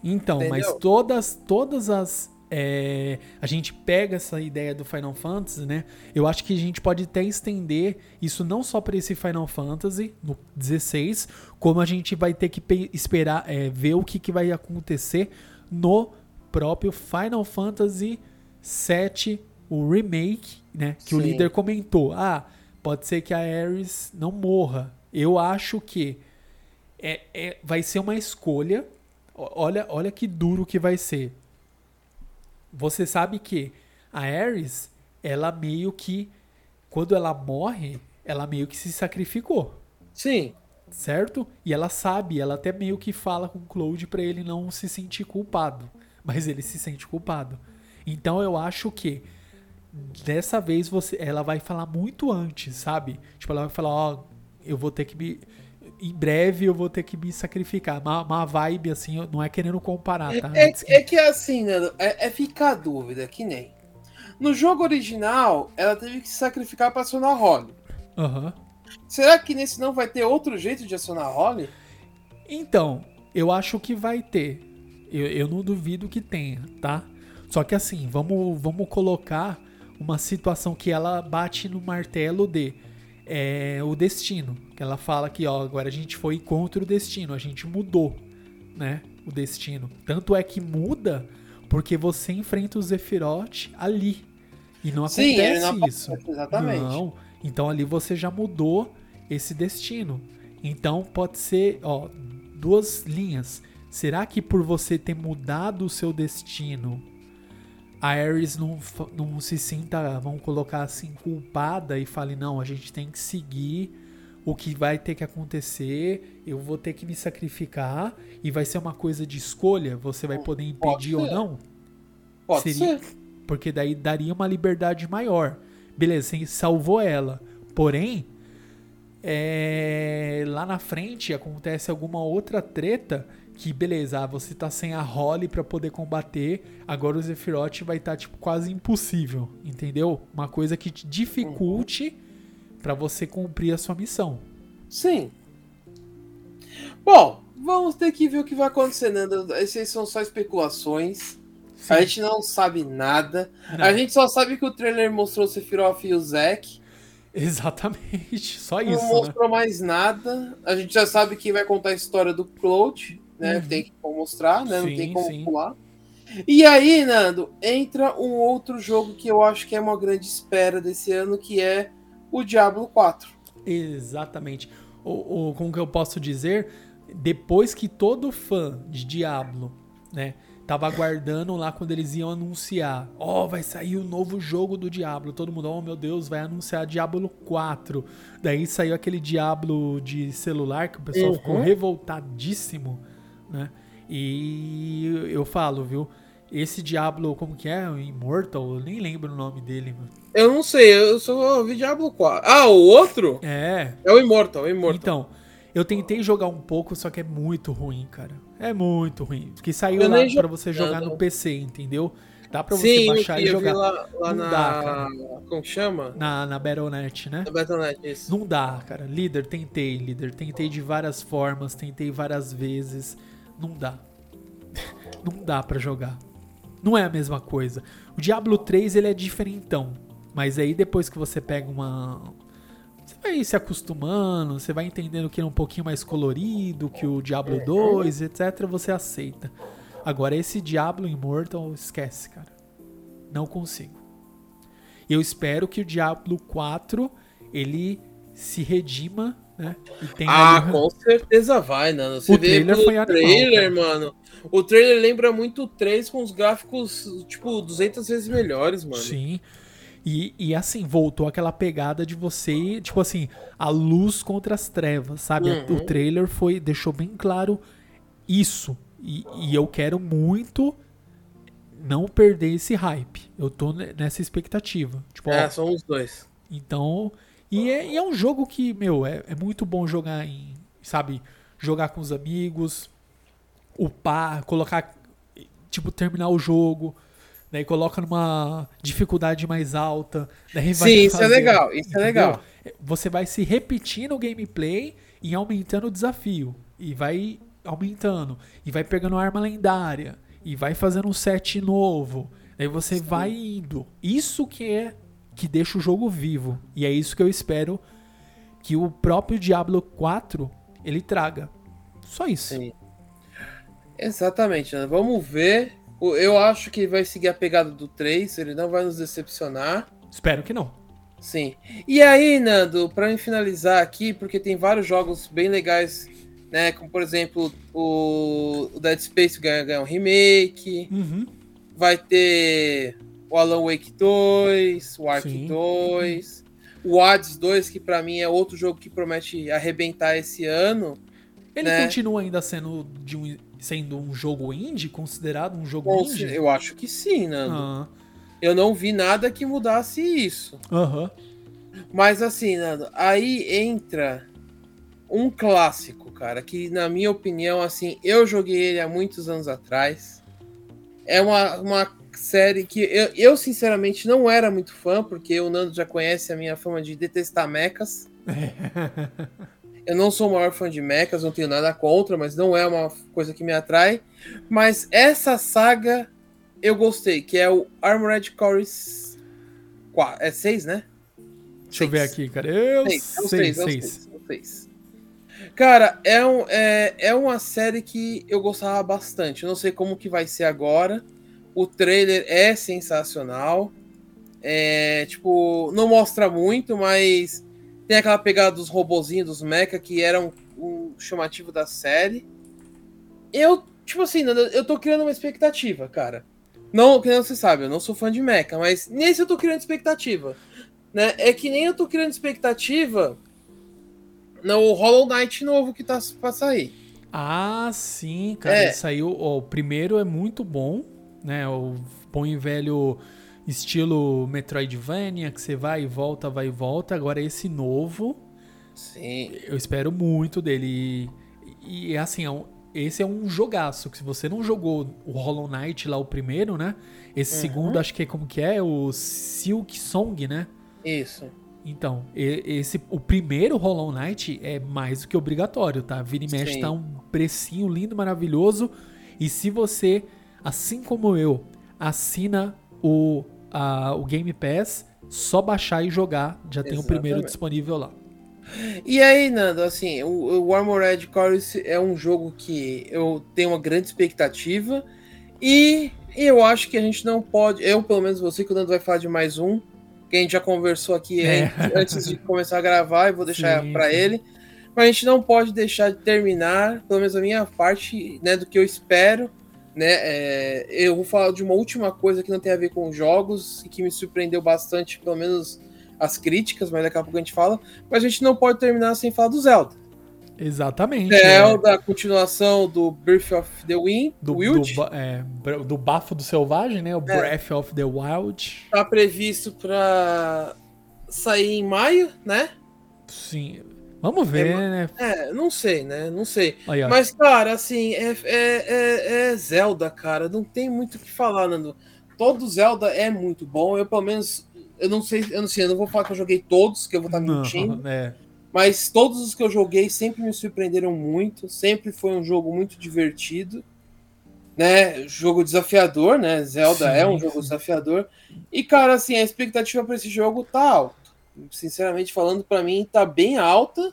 Então, mas Entendeu? todas, todas as. É, a gente pega essa ideia do Final Fantasy, né? Eu acho que a gente pode até estender isso não só para esse Final Fantasy, no 16, como a gente vai ter que pe- esperar, é, ver o que, que vai acontecer no próprio Final Fantasy VII, o remake, né? Que o Sim. líder comentou. Ah, pode ser que a Ares não morra. Eu acho que é, é- vai ser uma escolha. O- Olha, olha que duro que vai ser. Você sabe que a Ares, ela meio que. Quando ela morre, ela meio que se sacrificou Sim. certo? E ela sabe, ela até meio que fala com o Claude pra ele não se sentir culpado, mas ele se sente culpado. Então eu acho que dessa vez você, ela vai falar muito antes, sabe? Tipo, ela vai falar, ó, eu vou ter que me em breve eu vou ter que me sacrificar. Uma, uma vibe assim, não é querendo comparar, tá? É, que- é que assim, Nando, é, é ficar a dúvida, que nem. No jogo original, ela teve que se sacrificar pra acionar Holly. Aham. Será que nesse não vai ter outro jeito de acionar Holly? Então, eu acho que vai ter. Eu, eu não duvido que tenha, tá? Só que assim, vamos, vamos colocar uma situação que ela bate no martelo de é, o destino. Ela fala que, ó, agora a gente foi contra o destino, a gente mudou, né? O destino. Tanto é que muda porque você enfrenta o Zephyroth ali. E não Sim, acontece não isso. exatamente. Não. Então ali você já mudou esse destino. Então pode ser, ó, duas linhas. Será que por você ter mudado o seu destino, a Ares não, não se sinta, vamos colocar assim, culpada e fale, não, a gente tem que seguir o que vai ter que acontecer, eu vou ter que me sacrificar e vai ser uma coisa de escolha, você vai poder impedir ou não? Pode seria- ser. Porque daí daria uma liberdade maior. Beleza, você salvou ela. Porém, é, lá na frente acontece alguma outra treta que, beleza, ah, você tá sem a Holly pra poder combater, agora o Sephiroth vai estar, tipo, quase impossível, entendeu? Uma coisa que te dificulte pra você cumprir a sua missão. Sim. Bom, vamos ter que ver o que vai acontecer, Nando. Essas são só especulações. A gente não sabe nada. Não, A gente só sabe que o trailer mostrou o Sephiroth e o Zack. Exatamente, só Não isso, né? mostrou mais nada. A gente já sabe que vai contar a história do Cloud, né? Uhum. Tem que mostrar, né? não Sim, tem como sim. pular. E aí, Nando, entra um outro jogo que eu acho que é uma grande espera desse ano, que é o Diablo 4. Exatamente. O, o, como que eu posso dizer? Depois que todo fã de Diablo, né, tava aguardando lá quando eles iam anunciar, ó, vai sair o novo jogo do Diablo. Todo mundo, oh meu Deus, vai anunciar Diablo 4. Daí saiu aquele Diablo de celular que o pessoal Uhum. ficou revoltadíssimo, né? E eu falo, viu? Esse Diablo, como que é? O Immortal? Eu nem lembro o nome dele, mano. Eu não sei, eu só ouvi Diablo 4. Ah, o outro? É, É o Immortal, é o Immortal. Então, eu tentei jogar um pouco, só que é muito ruim, cara. É muito ruim. Porque saiu Eu lá pra você jogar não. no PC, entendeu? Dá pra você Sim, baixar e jogar. lá, lá Não na. dá, cara. como que chama? Na, na Battle.net, né? Na Battle.net, isso. Não dá, cara. Líder, tentei, líder. Tentei de várias formas, tentei várias vezes. Não dá. Não dá pra jogar. Não é a mesma coisa. O Diablo 3, ele é diferentão. Mas aí depois que você pega uma... Você vai se acostumando, você vai entendendo que ele é um pouquinho mais colorido que o Diablo 2, etc. Você aceita. Agora esse Diablo Immortal, esquece, cara. Não consigo. Eu espero que o Diablo 4 ele se redima, né? Ah, ali- com certeza vai, Nano. Você O vê trailer foi trailer, mano. O trailer lembra muito o 3 com os gráficos, tipo, 200 vezes melhores, mano. Sim. E, e assim, voltou aquela pegada de você, tipo assim, a luz contra as trevas, sabe? Uhum. O trailer foi, deixou bem claro isso. E, e eu quero muito não perder esse hype. Eu tô ne- nessa expectativa. Tipo, ó, É, são os dois. Então, e é, e é um jogo que, meu, é, é muito bom jogar em, sabe, jogar com os amigos, upar, colocar, tipo, terminar o jogo, daí coloca numa dificuldade mais alta, daí vai Sim, isso é fazer, legal, isso é entendeu? legal. Você vai se repetindo o gameplay e aumentando o desafio, e vai aumentando, e vai pegando arma lendária, e vai fazendo um set novo, daí você Sim. vai indo. Isso que é que deixa o jogo vivo. E é isso que eu espero que o próprio Diablo 4 ele traga. Só isso. Sim. Exatamente, Nano. Vamos ver Eu acho que vai seguir a pegada do 3, ele não vai nos decepcionar. Espero que não. Sim. E aí, Nando, pra me finalizar aqui, porque tem vários jogos bem legais, né? Como por exemplo, o, o Dead Space ganha, ganha um remake. Uhum. Vai ter o Alan Wake 2, o Ark Sim. 2, o Hades 2, que pra mim é outro jogo que promete arrebentar esse ano. Ele Né? continua ainda sendo, de um, sendo um jogo indie, considerado um jogo Bom, indie? eu acho que sim, Nando. Ah, Eu não vi nada que mudasse isso. Aham. Mas assim, Nando, aí entra um clássico, cara, que na minha opinião, assim, eu joguei ele há muitos anos atrás. É uma, uma série que eu, eu, sinceramente não era muito fã, porque o Nando já conhece a minha fama de detestar mechas. Eu não sou o maior fã de mechas, não tenho nada contra, mas não é uma coisa que me atrai. Mas essa saga eu gostei, que é o Armored Core 4. É 6, né? Deixa eu ver Seis. aqui, cara. Eu Seis, é sei, seis, é seis. seis, é seis. Cara, é, um, é, é uma série que eu gostava bastante. Eu não sei como que vai ser agora. O trailer é sensacional. É, tipo, não mostra muito, mas tem aquela pegada dos robozinhos, dos mecha, que era um, um chamativo da série. Eu, tipo assim, eu tô criando uma expectativa, cara. Não, que não você sabe, eu não sou fã de mecha, mas nesse eu tô criando expectativa. Né? É que nem eu tô criando expectativa no Hollow Knight novo que tá pra sair. Ah, sim, cara. É. Ele saiu. ó, o primeiro é muito bom, né? O bom e velho estilo Metroidvania, que você vai e volta, vai e volta. Agora esse novo, Sim. eu espero muito dele. E, e, assim, é um- esse é um jogaço. Que se você não jogou o Hollow Knight lá, o primeiro, né? Esse Uhum. segundo, acho que é como que é? O Silk Song, né? Isso. Então, esse, o primeiro Hollow Knight é mais do que obrigatório, tá? Vira e mexe Sim. tá um precinho lindo, maravilhoso. E se você, assim como eu, assina o, a- o Game Pass, só baixar e jogar, já tem o primeiro disponível lá. E aí, Nando, assim, o, o Armored Core é um jogo que eu tenho uma grande expectativa. E eu acho que a gente não pode. Eu, pelo menos, você que o Nando vai falar de mais um. Que a gente já conversou aqui É. antes- de começar a gravar, e vou deixar sim. ele. Mas a gente não pode deixar de terminar, pelo menos a minha parte, né, do que eu espero. Né, é, eu vou falar de uma última coisa que não tem a ver com jogos e que me surpreendeu bastante, pelo menos as críticas, mas daqui a pouco a gente fala. Mas a gente não pode terminar sem falar do Zelda. Exatamente. é. Zelda, a continuação do Birth of the Wind, do, Wild, do, é, do bafo do selvagem, né? O É. Breath of the Wild. tá previsto pra sair em maio, né? Sim. Vamos ver, É, né? É, não sei, né? Não sei. Aí. Mas, cara, assim, é, é, é- é Zelda, cara. Não tem muito o que falar, Nando. Todo Zelda é muito bom. Eu, pelo menos, eu não sei, eu não sei, eu não vou falar que eu joguei todos, que eu vou estar Não, mentindo. é. Mas todos os que eu joguei sempre me surpreenderam muito. Sempre foi um jogo muito divertido. Né? Jogo desafiador, né? Zelda Sim, é um jogo sim. desafiador. E, cara, assim, a expectativa para esse jogo tá alta. Sinceramente falando, para mim tá bem alta.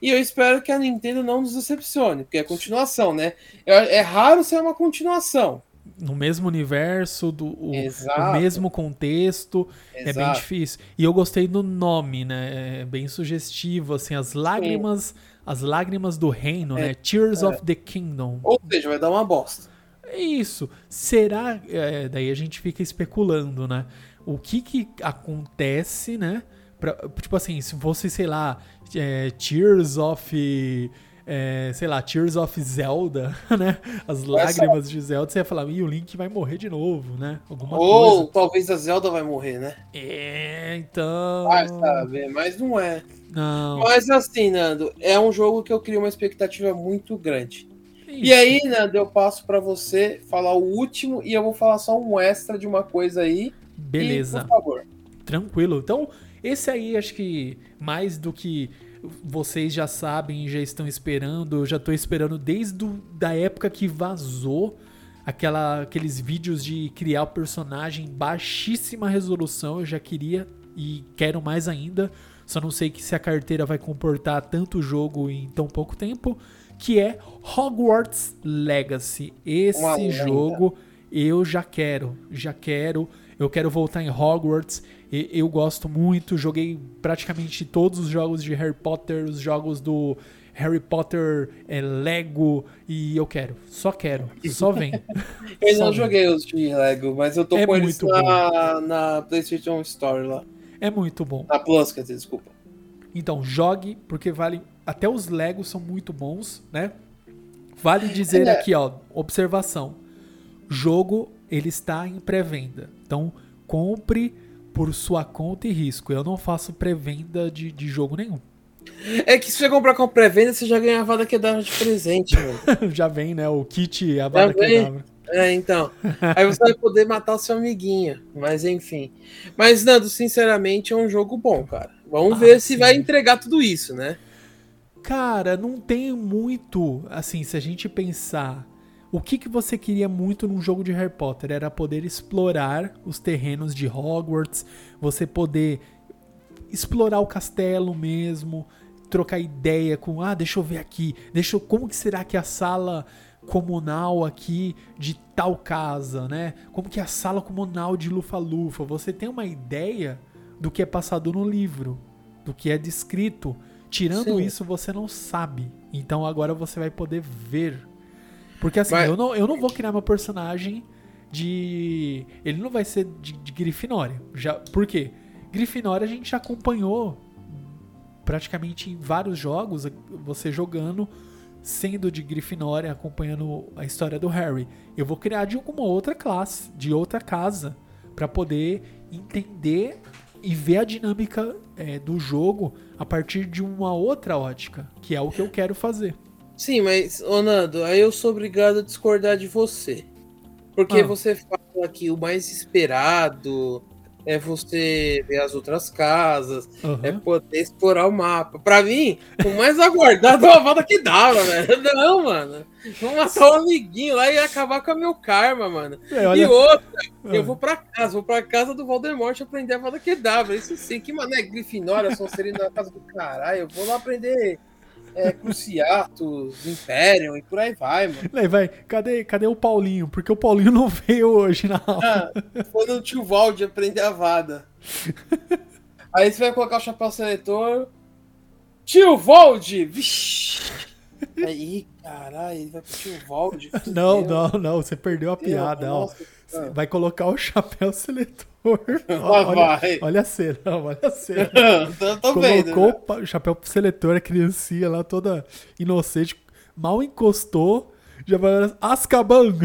E eu espero que a Nintendo não nos decepcione, porque é continuação, né? É, é raro ser uma continuação. No mesmo universo, do, o, o Exato. mesmo contexto. É bem Exato. difícil. E eu gostei do nome, né? É bem sugestivo, assim, as lágrimas, as lágrimas do reino, É, né? Tears of the Kingdom. Ou seja, vai dar uma bosta. É isso. Será? é, daí a gente fica especulando, né? O que que acontece, né? Pra- tipo assim, se fosse, sei lá, é, Tears of. é, sei lá, Tears of Zelda, né? As lágrimas de Zelda, você ia falar, e o Link vai morrer de novo, né? Alguma Ou coisa. talvez a Zelda vai morrer, né? É, então. Vai saber, mas não é. Não. Mas assim, Nando, é um jogo que eu crio uma expectativa muito grande. E Isso. aí, Nando, eu passo pra você falar o último e eu vou falar só um extra de uma coisa aí. Beleza. E, por favor. Tranquilo. Então, esse aí acho que mais do que vocês já sabem e já estão esperando, eu já tô esperando desde do, da época que vazou aquela, aqueles vídeos de criar o personagem em baixíssima resolução, eu já queria e quero mais ainda. Só não sei que se a carteira vai comportar tanto jogo em tão pouco tempo, que é Hogwarts Legacy. Esse Uma jogo eu já quero, já quero. Eu quero voltar em Hogwarts. E- Eu gosto muito. Joguei praticamente todos os jogos de Harry Potter, os jogos do Harry Potter é, Lego. E eu quero. Só quero. Só vem. Eu Só não vem. joguei os de Lego, mas eu tô É com eles muito na, na PlayStation Store lá. É muito bom. Na Plus, quer dizer, desculpa. Então, jogue, porque vale. Até os Legos são muito bons, né? Vale dizer É. aqui, ó, observação. Jogo, ele está em pré-venda. Então, compre por sua conta e risco. Eu não faço pré-venda de, de jogo nenhum. É que se você comprar com pré-venda, você já ganha a Vada Kedavra de presente, mano. Já vem, né? O kit, a Avada vem. Kedavra. É, então. Aí você vai poder matar o seu amiguinho. Mas enfim. Mas, Nando, sinceramente, é um jogo bom, cara. Vamos Ah, ver se sim. vai entregar tudo isso, né? Cara, não tem muito. Assim, se a gente pensar. O que, que você queria muito num jogo de Harry Potter? Era poder explorar os terrenos de Hogwarts, você poder explorar o castelo mesmo, trocar ideia com, ah, deixa eu ver aqui, deixa eu, como que será que é a sala comunal aqui de tal casa, né? Como que é a sala comunal de Lufa-Lufa? Você tem uma ideia do que é passado no livro, do que é descrito. Tirando Sim. isso, você não sabe. Então agora você vai poder ver. Porque assim, Mas- eu, não, eu não vou criar meu personagem de. Ele não vai ser de, de Grifinória. Já, por quê? Grifinória a gente já acompanhou praticamente em vários jogos, você jogando, sendo de Grifinória, acompanhando a história do Harry. Eu vou criar de alguma outra classe, de outra casa, pra poder entender e ver a dinâmica é, do jogo a partir de uma outra ótica, que é o que eu quero fazer. Sim, mas, ô Nando, aí eu sou obrigado a discordar de você. Porque Ah. você fala que o mais esperado é você ver as outras casas, Aham. é poder explorar o mapa. Pra mim, o mais aguardado é a Vada que dava, velho. Não, mano. Vou matar um amiguinho lá e acabar com o meu karma, mano. É, E olha- outra, Ah. eu vou pra casa, vou pra casa do Voldemort aprender a Vada Kedavra. Isso sim, que mané Grifinória, Sonserina na casa do caralho. Eu vou lá aprender é, Cruciatus, Imperium e por aí vai, mano. Aí vai, cadê, cadê o Paulinho? Porque o Paulinho não veio hoje na aula. Ah, foi no tio Valde aprender a Vada. Aí você vai colocar o chapéu seletor. Tio Valde! Vixi! Aí, caralho, ele vai pro tio Valde. Não, não, não, você perdeu a piada. Nossa, ah. Vai colocar o chapéu seletor. Olha, olha a cena, olha a cena. tô, tô vendo. Colocou né? o chapéu seletor, a criancinha lá toda inocente, mal encostou, já vai Azkaban.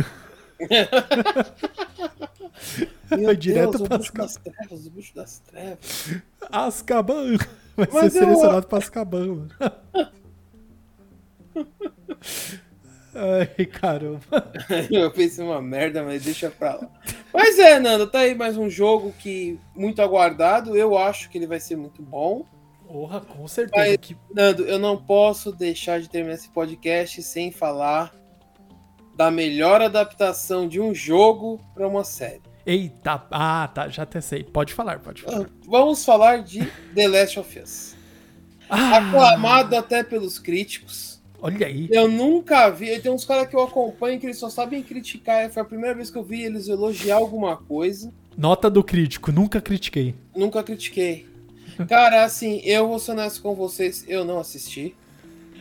Meu direto Deus, o pra bicho das trevas, o bicho das trevas. Azkaban. Vai Mas ser eu- selecionado pra mano. Ai, caramba. Eu pensei uma merda, mas deixa pra lá. Mas é, Nando, tá aí mais um jogo que muito aguardado. Eu acho que ele vai ser muito bom. Porra, com certeza. Vai- Que... Nando, eu não posso deixar de terminar esse podcast sem falar da melhor adaptação de um jogo para uma série. Eita, ah, tá, já até sei. Pode falar, pode falar. Vamos falar de The Last of Us. Ah, Aclamado até pelos críticos. Olha aí. Eu nunca vi. Tem uns caras que eu acompanho que eles só sabem criticar. Foi a primeira vez que eu vi eles elogiar alguma coisa. Nota do crítico, nunca critiquei. Nunca critiquei. Cara, assim, eu vou ser honesto com vocês, eu não assisti.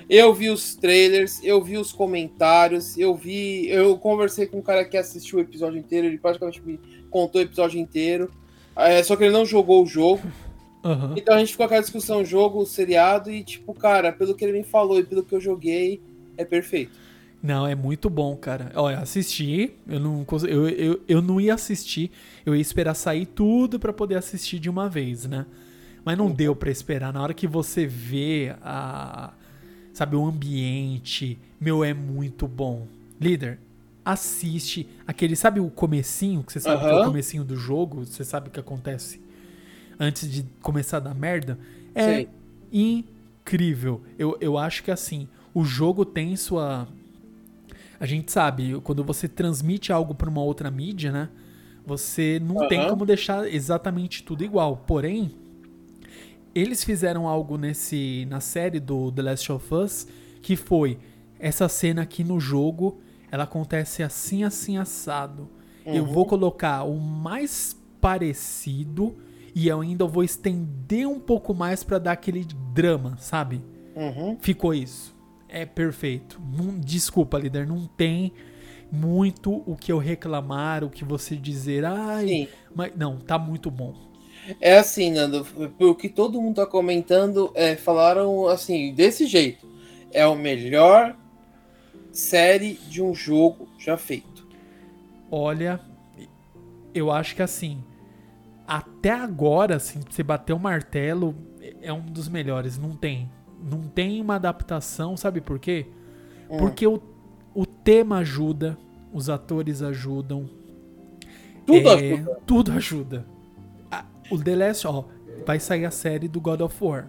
Eu vi os trailers, eu vi os comentários, eu vi. Eu conversei com um cara que assistiu o episódio inteiro, ele praticamente me contou o episódio inteiro. É, só que ele não jogou o jogo. Aham. Então a gente ficou com aquela discussão, jogo, seriado, e tipo, cara, pelo que ele me falou e pelo que eu joguei, é perfeito. Não, é muito bom, cara. Olha, assisti, eu não, eu, eu, eu não ia assistir, eu ia esperar sair tudo pra poder assistir de uma vez, né? Mas não deu pra esperar. Na hora que você vê a. Sabe, o ambiente, meu, é muito bom. Líder, assiste aquele, sabe o comecinho, que você sabe que é o comecinho do jogo, você sabe o que acontece antes de começar a dar merda? É Sei. incrível. Eu, eu acho que assim, o jogo tem sua. A gente sabe, quando você transmite algo para uma outra mídia, né? Você não tem Aham. como deixar exatamente tudo igual. Porém, eles fizeram algo nesse na série do The Last of Us que foi essa cena aqui no jogo, ela acontece assim assim assado. Eu Uhum. vou colocar o mais parecido e eu ainda vou estender um pouco mais pra dar aquele drama, sabe? Uhum. Ficou isso. É perfeito. Não- desculpa, líder, não tem muito o que eu reclamar, o que você dizer. Ai, Sim. mas não, tá muito bom. É assim, Nando, pelo que todo mundo tá comentando, é, falaram assim, desse jeito. É o melhor série de um jogo já feito. Olha, eu acho que assim, até agora, assim, você bater o martelo, é um dos melhores. Não tem. Não tem uma adaptação, sabe por quê? Hum. Porque o, o tema ajuda, os atores ajudam. Tudo é, ajuda. Tudo ajuda. A- O The Last, ó, vai sair a série do God of War.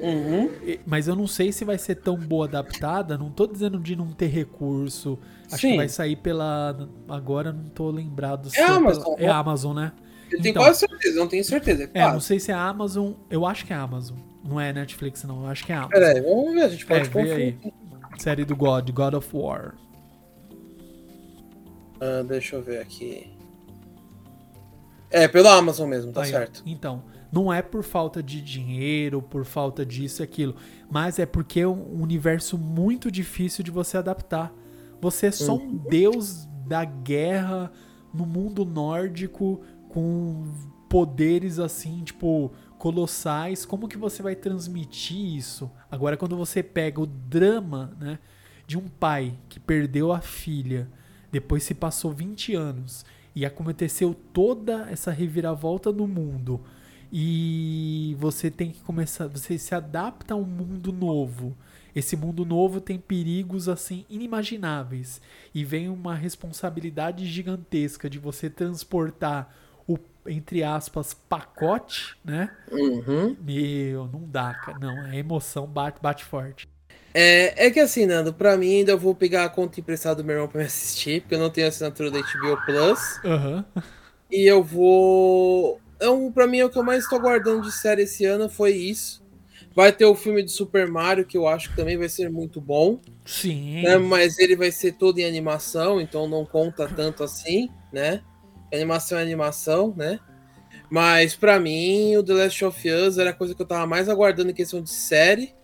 Uhum. Mas eu não sei se vai ser tão boa adaptada. Não tô dizendo de não ter recurso. Acho Sim. que vai sair pela. Agora não tô lembrado. se É a pela- Amazon, É né? a Amazon, né? Eu tenho Então. quase certeza, não tenho certeza. É, É, não quase. sei se é a Amazon. Eu acho que é a Amazon. Não é Netflix, não. Eu acho que é a Amazon. Pera aí, vamos ver, a gente É, pode vê aí. confundir. Série do God, God of War. Ah, deixa eu ver aqui. É, pela Amazon mesmo, tá Aí, certo. Então, não é por falta de dinheiro, por falta disso e aquilo, mas é porque é um universo muito difícil de você adaptar. Você é só um deus da guerra no mundo nórdico com poderes assim, tipo, colossais. Como que você vai transmitir isso? Agora quando você pega o drama, né, de um pai que perdeu a filha, depois se passou 20 anos e aconteceu toda essa reviravolta no mundo e você tem que começar, você se adapta a um mundo novo. Esse mundo novo tem perigos assim inimagináveis e vem uma responsabilidade gigantesca de você transportar o entre aspas pacote, né? Uhum. Meu, não dá, cara. Não, a emoção bate, bate forte. É, é que assim, Nando, pra mim ainda eu vou pegar a conta emprestada do meu irmão pra me assistir, porque eu não tenho assinatura da HBO Plus. Aham. E eu vou. É um, pra mim, é o que eu mais tô aguardando de série esse ano foi isso. Vai ter o filme de Super Mario, que eu acho que também vai ser muito bom, Sim. né? Mas ele vai ser todo em animação, então não conta tanto assim, né? Animação é animação, né? Mas pra mim, o The Last of Us era a coisa que eu tava mais aguardando em questão de série.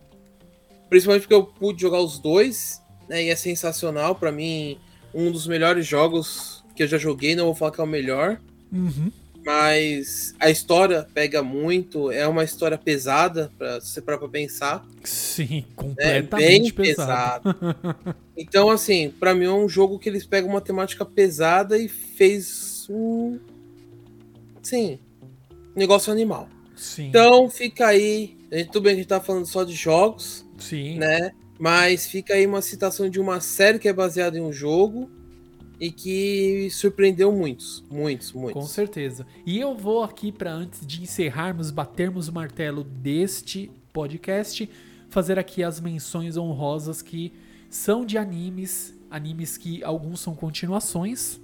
Principalmente porque eu pude jogar os dois, né? E é sensacional. Pra mim, um dos melhores jogos que eu já joguei. Não vou falar que é o melhor. Uhum. Mas a história pega muito. É uma história pesada, pra você parar pra pensar. Sim, É completamente bem pesado. pesado. então, assim, pra mim é um jogo que eles pegam uma temática pesada e fez Sim. Negócio animal. Sim. Então fica aí. Tudo bem que a gente tá falando só de jogos, sim. né? Mas fica aí uma citação de uma série que é baseada em um jogo e que surpreendeu muitos. Muitos, Com muitos. certeza. E eu vou aqui para antes de encerrarmos, batermos o martelo deste podcast, fazer aqui as menções honrosas que são de animes, animes que alguns são continuações.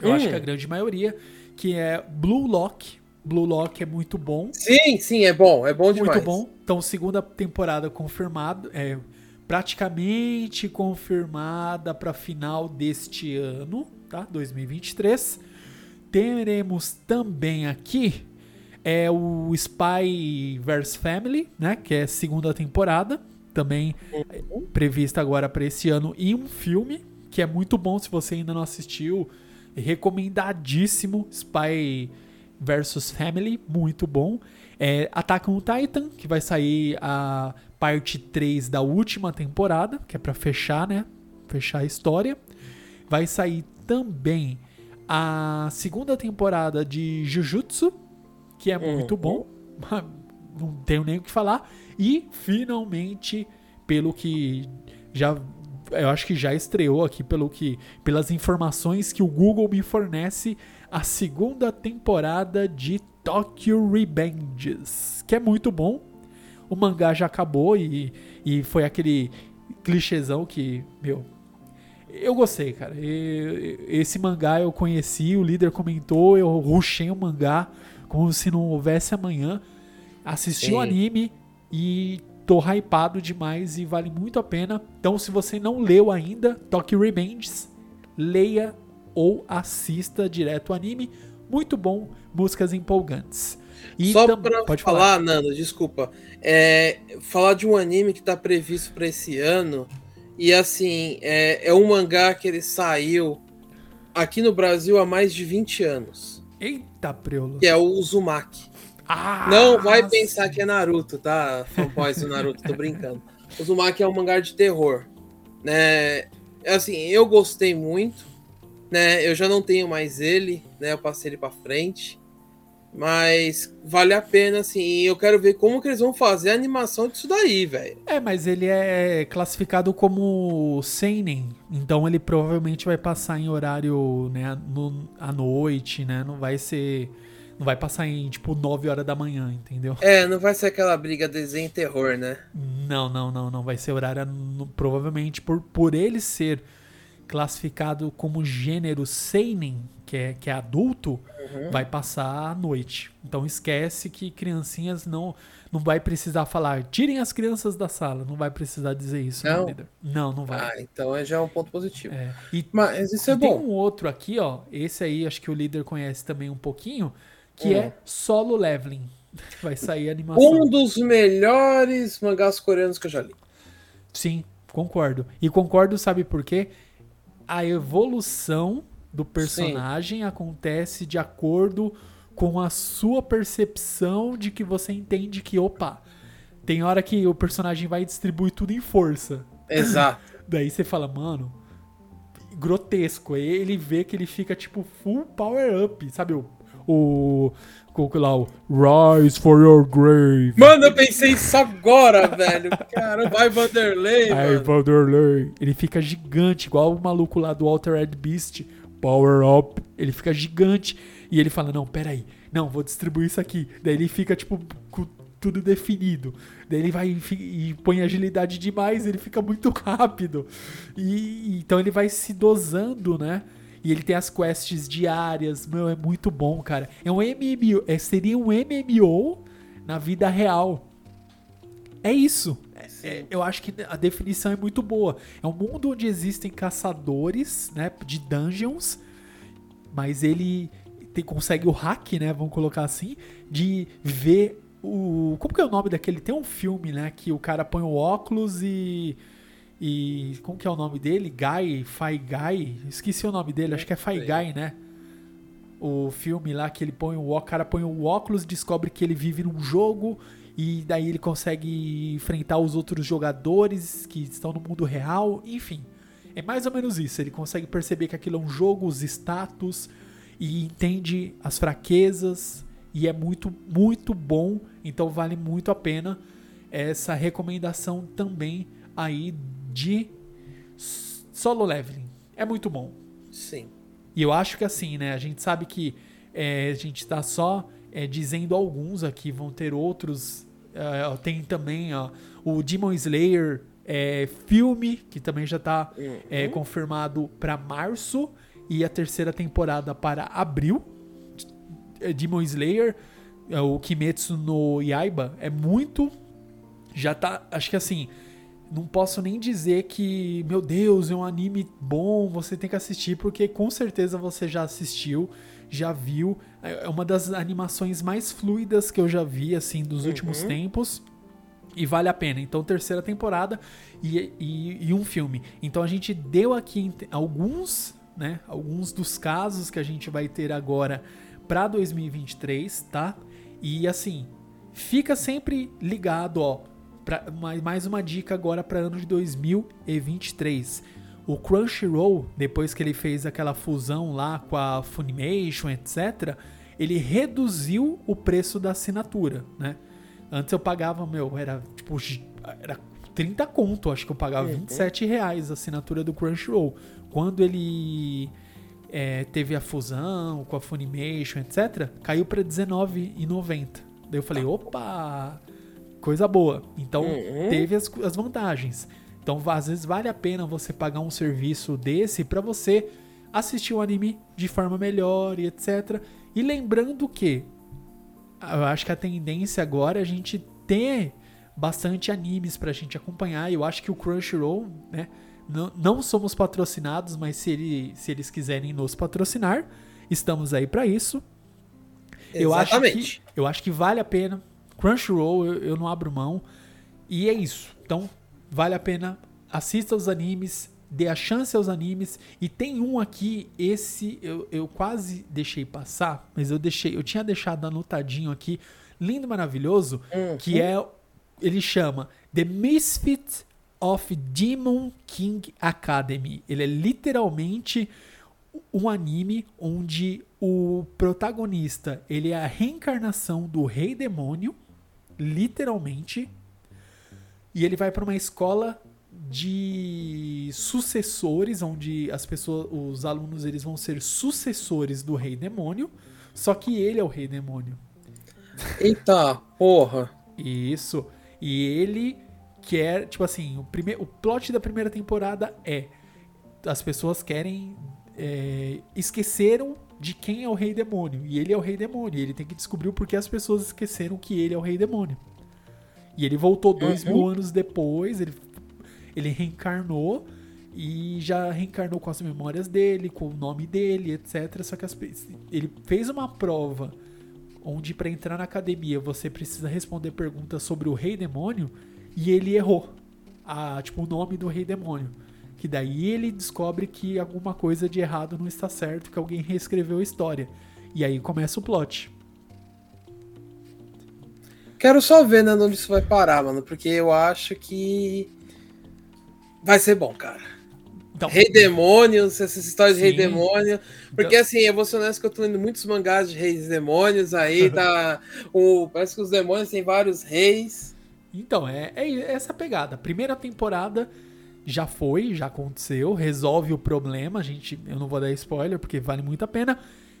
Eu Hum. acho que a grande maioria, que é Blue Lock. Blue Lock é muito bom. Sim, sim, é bom. É bom demais. Muito bom. Então, segunda temporada confirmada, é praticamente confirmada para final deste ano, tá? 2023. Teremos também aqui é o Spy vs Family, né, que é segunda temporada, também é, prevista agora para esse ano e um filme que é muito bom se você ainda não assistiu, recomendadíssimo, Spy versus Family, muito bom. É, Attack on Titan, que vai sair a parte 3 da última temporada, que é pra fechar, né? Fechar a história. Vai sair também a segunda temporada de Jujutsu, que é muito bom. Não tenho nem o que falar. E finalmente, pelo que já eu acho que já estreou aqui pelo que pelas informações que o Google me fornece a segunda temporada de Tokyo Revenges, que é muito bom. O mangá já acabou e, e foi aquele clichêzão que, meu, eu gostei, cara. E- Esse mangá eu conheci, o líder comentou, eu rushei o mangá como se não houvesse amanhã. Assisti o anime e tô hypado demais e vale muito a pena. Então, se você não leu ainda Tokyo Revenges, leia ou assista direto o anime. Muito bom, músicas empolgantes. E Só pra pode falar, falar, Nando, desculpa. É, falar de um anime que tá previsto para esse ano. E assim, é, é um mangá que ele saiu aqui no Brasil há mais de 20 anos. Eita, preula. Que é o Uzumaki. Ah, não vai nossa. pensar que é Naruto, tá? Fanboys do Naruto, tô brincando. O Uzumaki é um mangá de terror. Né? Assim, eu gostei muito. Né? Eu já não tenho mais ele, né? Eu passei ele pra frente. Mas vale a pena, assim. Eu quero ver como que eles vão fazer a animação disso daí, velho. É, mas ele é classificado como seinen, então ele provavelmente vai passar em horário, né, no, à noite, né? Não vai ser não vai passar em, tipo, 9 horas da manhã, entendeu? É, não vai ser aquela briga desenho terror, né? Não, não, não, não. Vai ser horário, provavelmente, por, por ele ser classificado como gênero seinen, que é, que é adulto, uhum. vai passar à noite. Então esquece que criancinhas não não vai precisar falar, tirem as crianças da sala, não vai precisar dizer isso. Não, não, não vai. Ah, então já é um ponto positivo. É. E, Mas isso é bom. Tem um outro aqui, ó, esse aí acho que o líder conhece também um pouquinho, que hum. é Solo Leveling. Vai sair a animação. Um dos melhores mangás coreanos que eu já li. Sim, concordo. E concordo, sabe por quê? A evolução do personagem Sim. acontece de acordo com a sua percepção de que você entende que, opa, tem hora que o personagem vai distribuir tudo em força. Exato. Daí você fala, mano, grotesco. Aí ele vê que ele fica tipo full power up, sabe? O o. Lá, o Rise for Your Grave. Mano, eu pensei isso agora, velho. Cara, vai Vanderlei, Vai Vanderlei. Ele fica gigante, igual o maluco lá do Altered Beast. Power Up. Ele fica gigante. E ele fala: Não, peraí. Não, vou distribuir isso aqui. Daí ele fica, tipo, com tudo definido. Daí ele vai e põe agilidade demais, ele fica muito rápido. E então ele vai se dosando, né? E ele tem as quests diárias. Meu, é muito bom, cara. É um MMO. É, seria um MMO na vida real. É isso. É, é, eu acho que a definição é muito boa. É um mundo onde existem caçadores, né? De dungeons. Mas ele tem, consegue o hack, né? Vamos colocar assim. De ver o. Como que é o nome daquele? Tem um filme, né? Que o cara põe o óculos e e como que é o nome dele? Guy, Fai Guy? Esqueci o nome dele, acho que é Fai Guy, né? O filme lá que ele põe o, o cara põe o óculos, descobre que ele vive num jogo e daí ele consegue enfrentar os outros jogadores que estão no mundo real, enfim. É mais ou menos isso, ele consegue perceber que aquilo é um jogo, os status e entende as fraquezas e é muito muito bom, então vale muito a pena essa recomendação também aí de solo leveling. É muito bom. Sim. E eu acho que assim, né? A gente sabe que é, a gente está só é, dizendo alguns aqui, vão ter outros. Uh, tem também ó, o Demon Slayer é, filme, que também já está uhum. é, confirmado para março. E a terceira temporada para abril. É, Demon Slayer, o Kimetsu no Yaiba, é muito. Já tá. Acho que assim não posso nem dizer que, meu Deus, é um anime bom, você tem que assistir, porque com certeza você já assistiu, já viu. É, é uma das animações mais fluidas que eu já vi, assim, dos uhum. últimos tempos. E vale a pena. Então, terceira temporada e, e, e um filme. Então, a gente deu aqui alguns, né? Alguns dos casos que a gente vai ter agora para 2023, tá? E assim, fica sempre ligado, ó Pra, mais uma dica agora para ano de 2023. O Crunchyroll, depois que ele fez aquela fusão lá com a Funimation, etc., ele reduziu o preço da assinatura, né? Antes eu pagava, meu, era tipo, era 30 conto, acho que eu pagava uhum. 27 reais a assinatura do Crunchyroll. Quando ele é, teve a fusão com a Funimation, etc., caiu para R$19,90. Daí eu falei, opa, coisa boa. Então uhum. teve as, as vantagens. Então às vezes vale a pena você pagar um serviço desse para você assistir o anime de forma melhor e etc. E lembrando que eu acho que a tendência agora é a gente ter bastante animes pra gente acompanhar. Eu acho que o Crunchyroll, né, Não, não somos patrocinados, mas se, ele, se eles quiserem nos patrocinar, estamos aí para isso. Eu acho, Exatamente. que, eu acho que vale a pena. Crunchyroll, eu, eu não abro mão. E é isso. Então, vale a pena. Assista os animes, dê a chance aos animes. E tem um aqui, esse eu, eu quase deixei passar, mas eu deixei, eu tinha deixado anotadinho aqui, lindo, maravilhoso, que é ele chama The Misfit of Demon King Academy. Ele é literalmente um anime onde o protagonista, ele é a reencarnação do rei demônio, literalmente, e ele vai para uma escola de sucessores, onde as pessoas, os alunos, eles vão ser sucessores do rei demônio, só que ele é o rei demônio. Eita, porra. Isso. E ele quer, tipo assim, o, prime o plot da primeira temporada é as pessoas querem é, esqueceram de quem é o rei demônio. E ele é o rei demônio. E ele tem que descobrir o porquê as pessoas esqueceram que ele é o rei demônio. E ele voltou dois Uhum. mil anos depois, ele, ele reencarnou e já reencarnou com as memórias dele, com o nome dele, etc. Só que as ele fez uma prova onde para entrar na academia você precisa responder perguntas sobre o rei demônio e ele errou. A, tipo, o nome do rei demônio. Que daí ele descobre que alguma coisa de errado não está certo, que alguém reescreveu a história. E aí começa o plot. Quero só ver né, onde isso vai parar, mano, porque eu acho que vai ser bom, cara. Então, Rei Demônios, essas histórias de Rei Sim. Demônio. Porque assim, eu vou ser honesto que eu tô lendo muitos mangás de reis demônios aí, tá. O, parece que os demônios têm vários reis. Então, é, é essa pegada. Primeira temporada já foi, já aconteceu, resolve o problema. A gente, eu não vou dar spoiler porque vale muito a pena.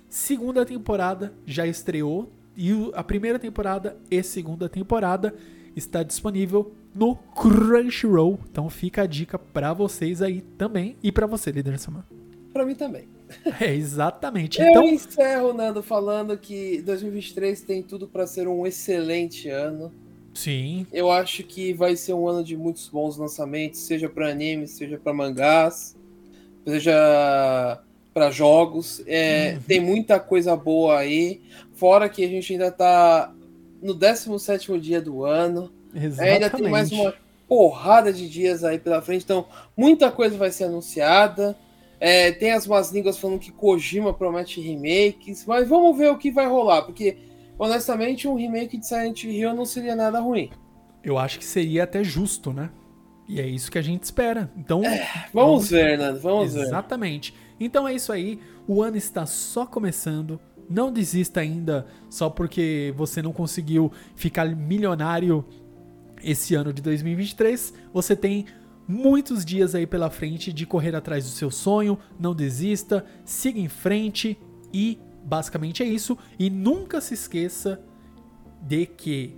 Segunda temporada já estreou e a primeira temporada e segunda temporada está disponível no Crunchyroll. Então fica a dica pra vocês aí também e pra você, líder Samar. Pra mim também. É exatamente. Eu Então, encerro, Nando, falando que 2023 tem tudo pra ser um excelente ano. Sim, Eu acho que vai ser um ano de muitos bons lançamentos, seja para animes, seja para mangás, seja para jogos. É, Uhum. Tem muita coisa boa aí. Fora que a gente ainda tá no 17 dia do ano. exatamente. Ainda tem mais uma porrada de dias aí pela frente. Então, muita coisa vai ser anunciada. É, tem as más línguas falando que Kojima promete remakes. Mas vamos ver o que vai rolar. Porque, honestamente, um remake de Silent Hill não seria nada ruim. Eu acho que seria até justo, né? E é isso que a gente espera. Então, Vamos ver, Nando. Vamos ver. Exatamente. Então é isso aí. O ano está só começando. Não desista ainda só porque você não conseguiu ficar milionário esse ano de 2023. Você tem muitos dias aí pela frente de correr atrás do seu sonho. Não desista, siga em frente e basicamente é isso. E nunca se esqueça de que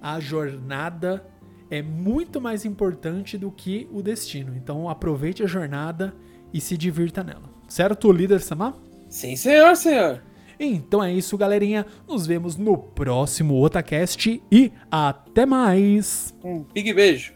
a jornada é muito mais importante do que o destino. Então aproveite a jornada e se divirta nela. Certo, líder Samar? Sim, senhor, senhor. Então é isso, galerinha. Nos vemos no próximo Otacast e até mais! Um big beijo.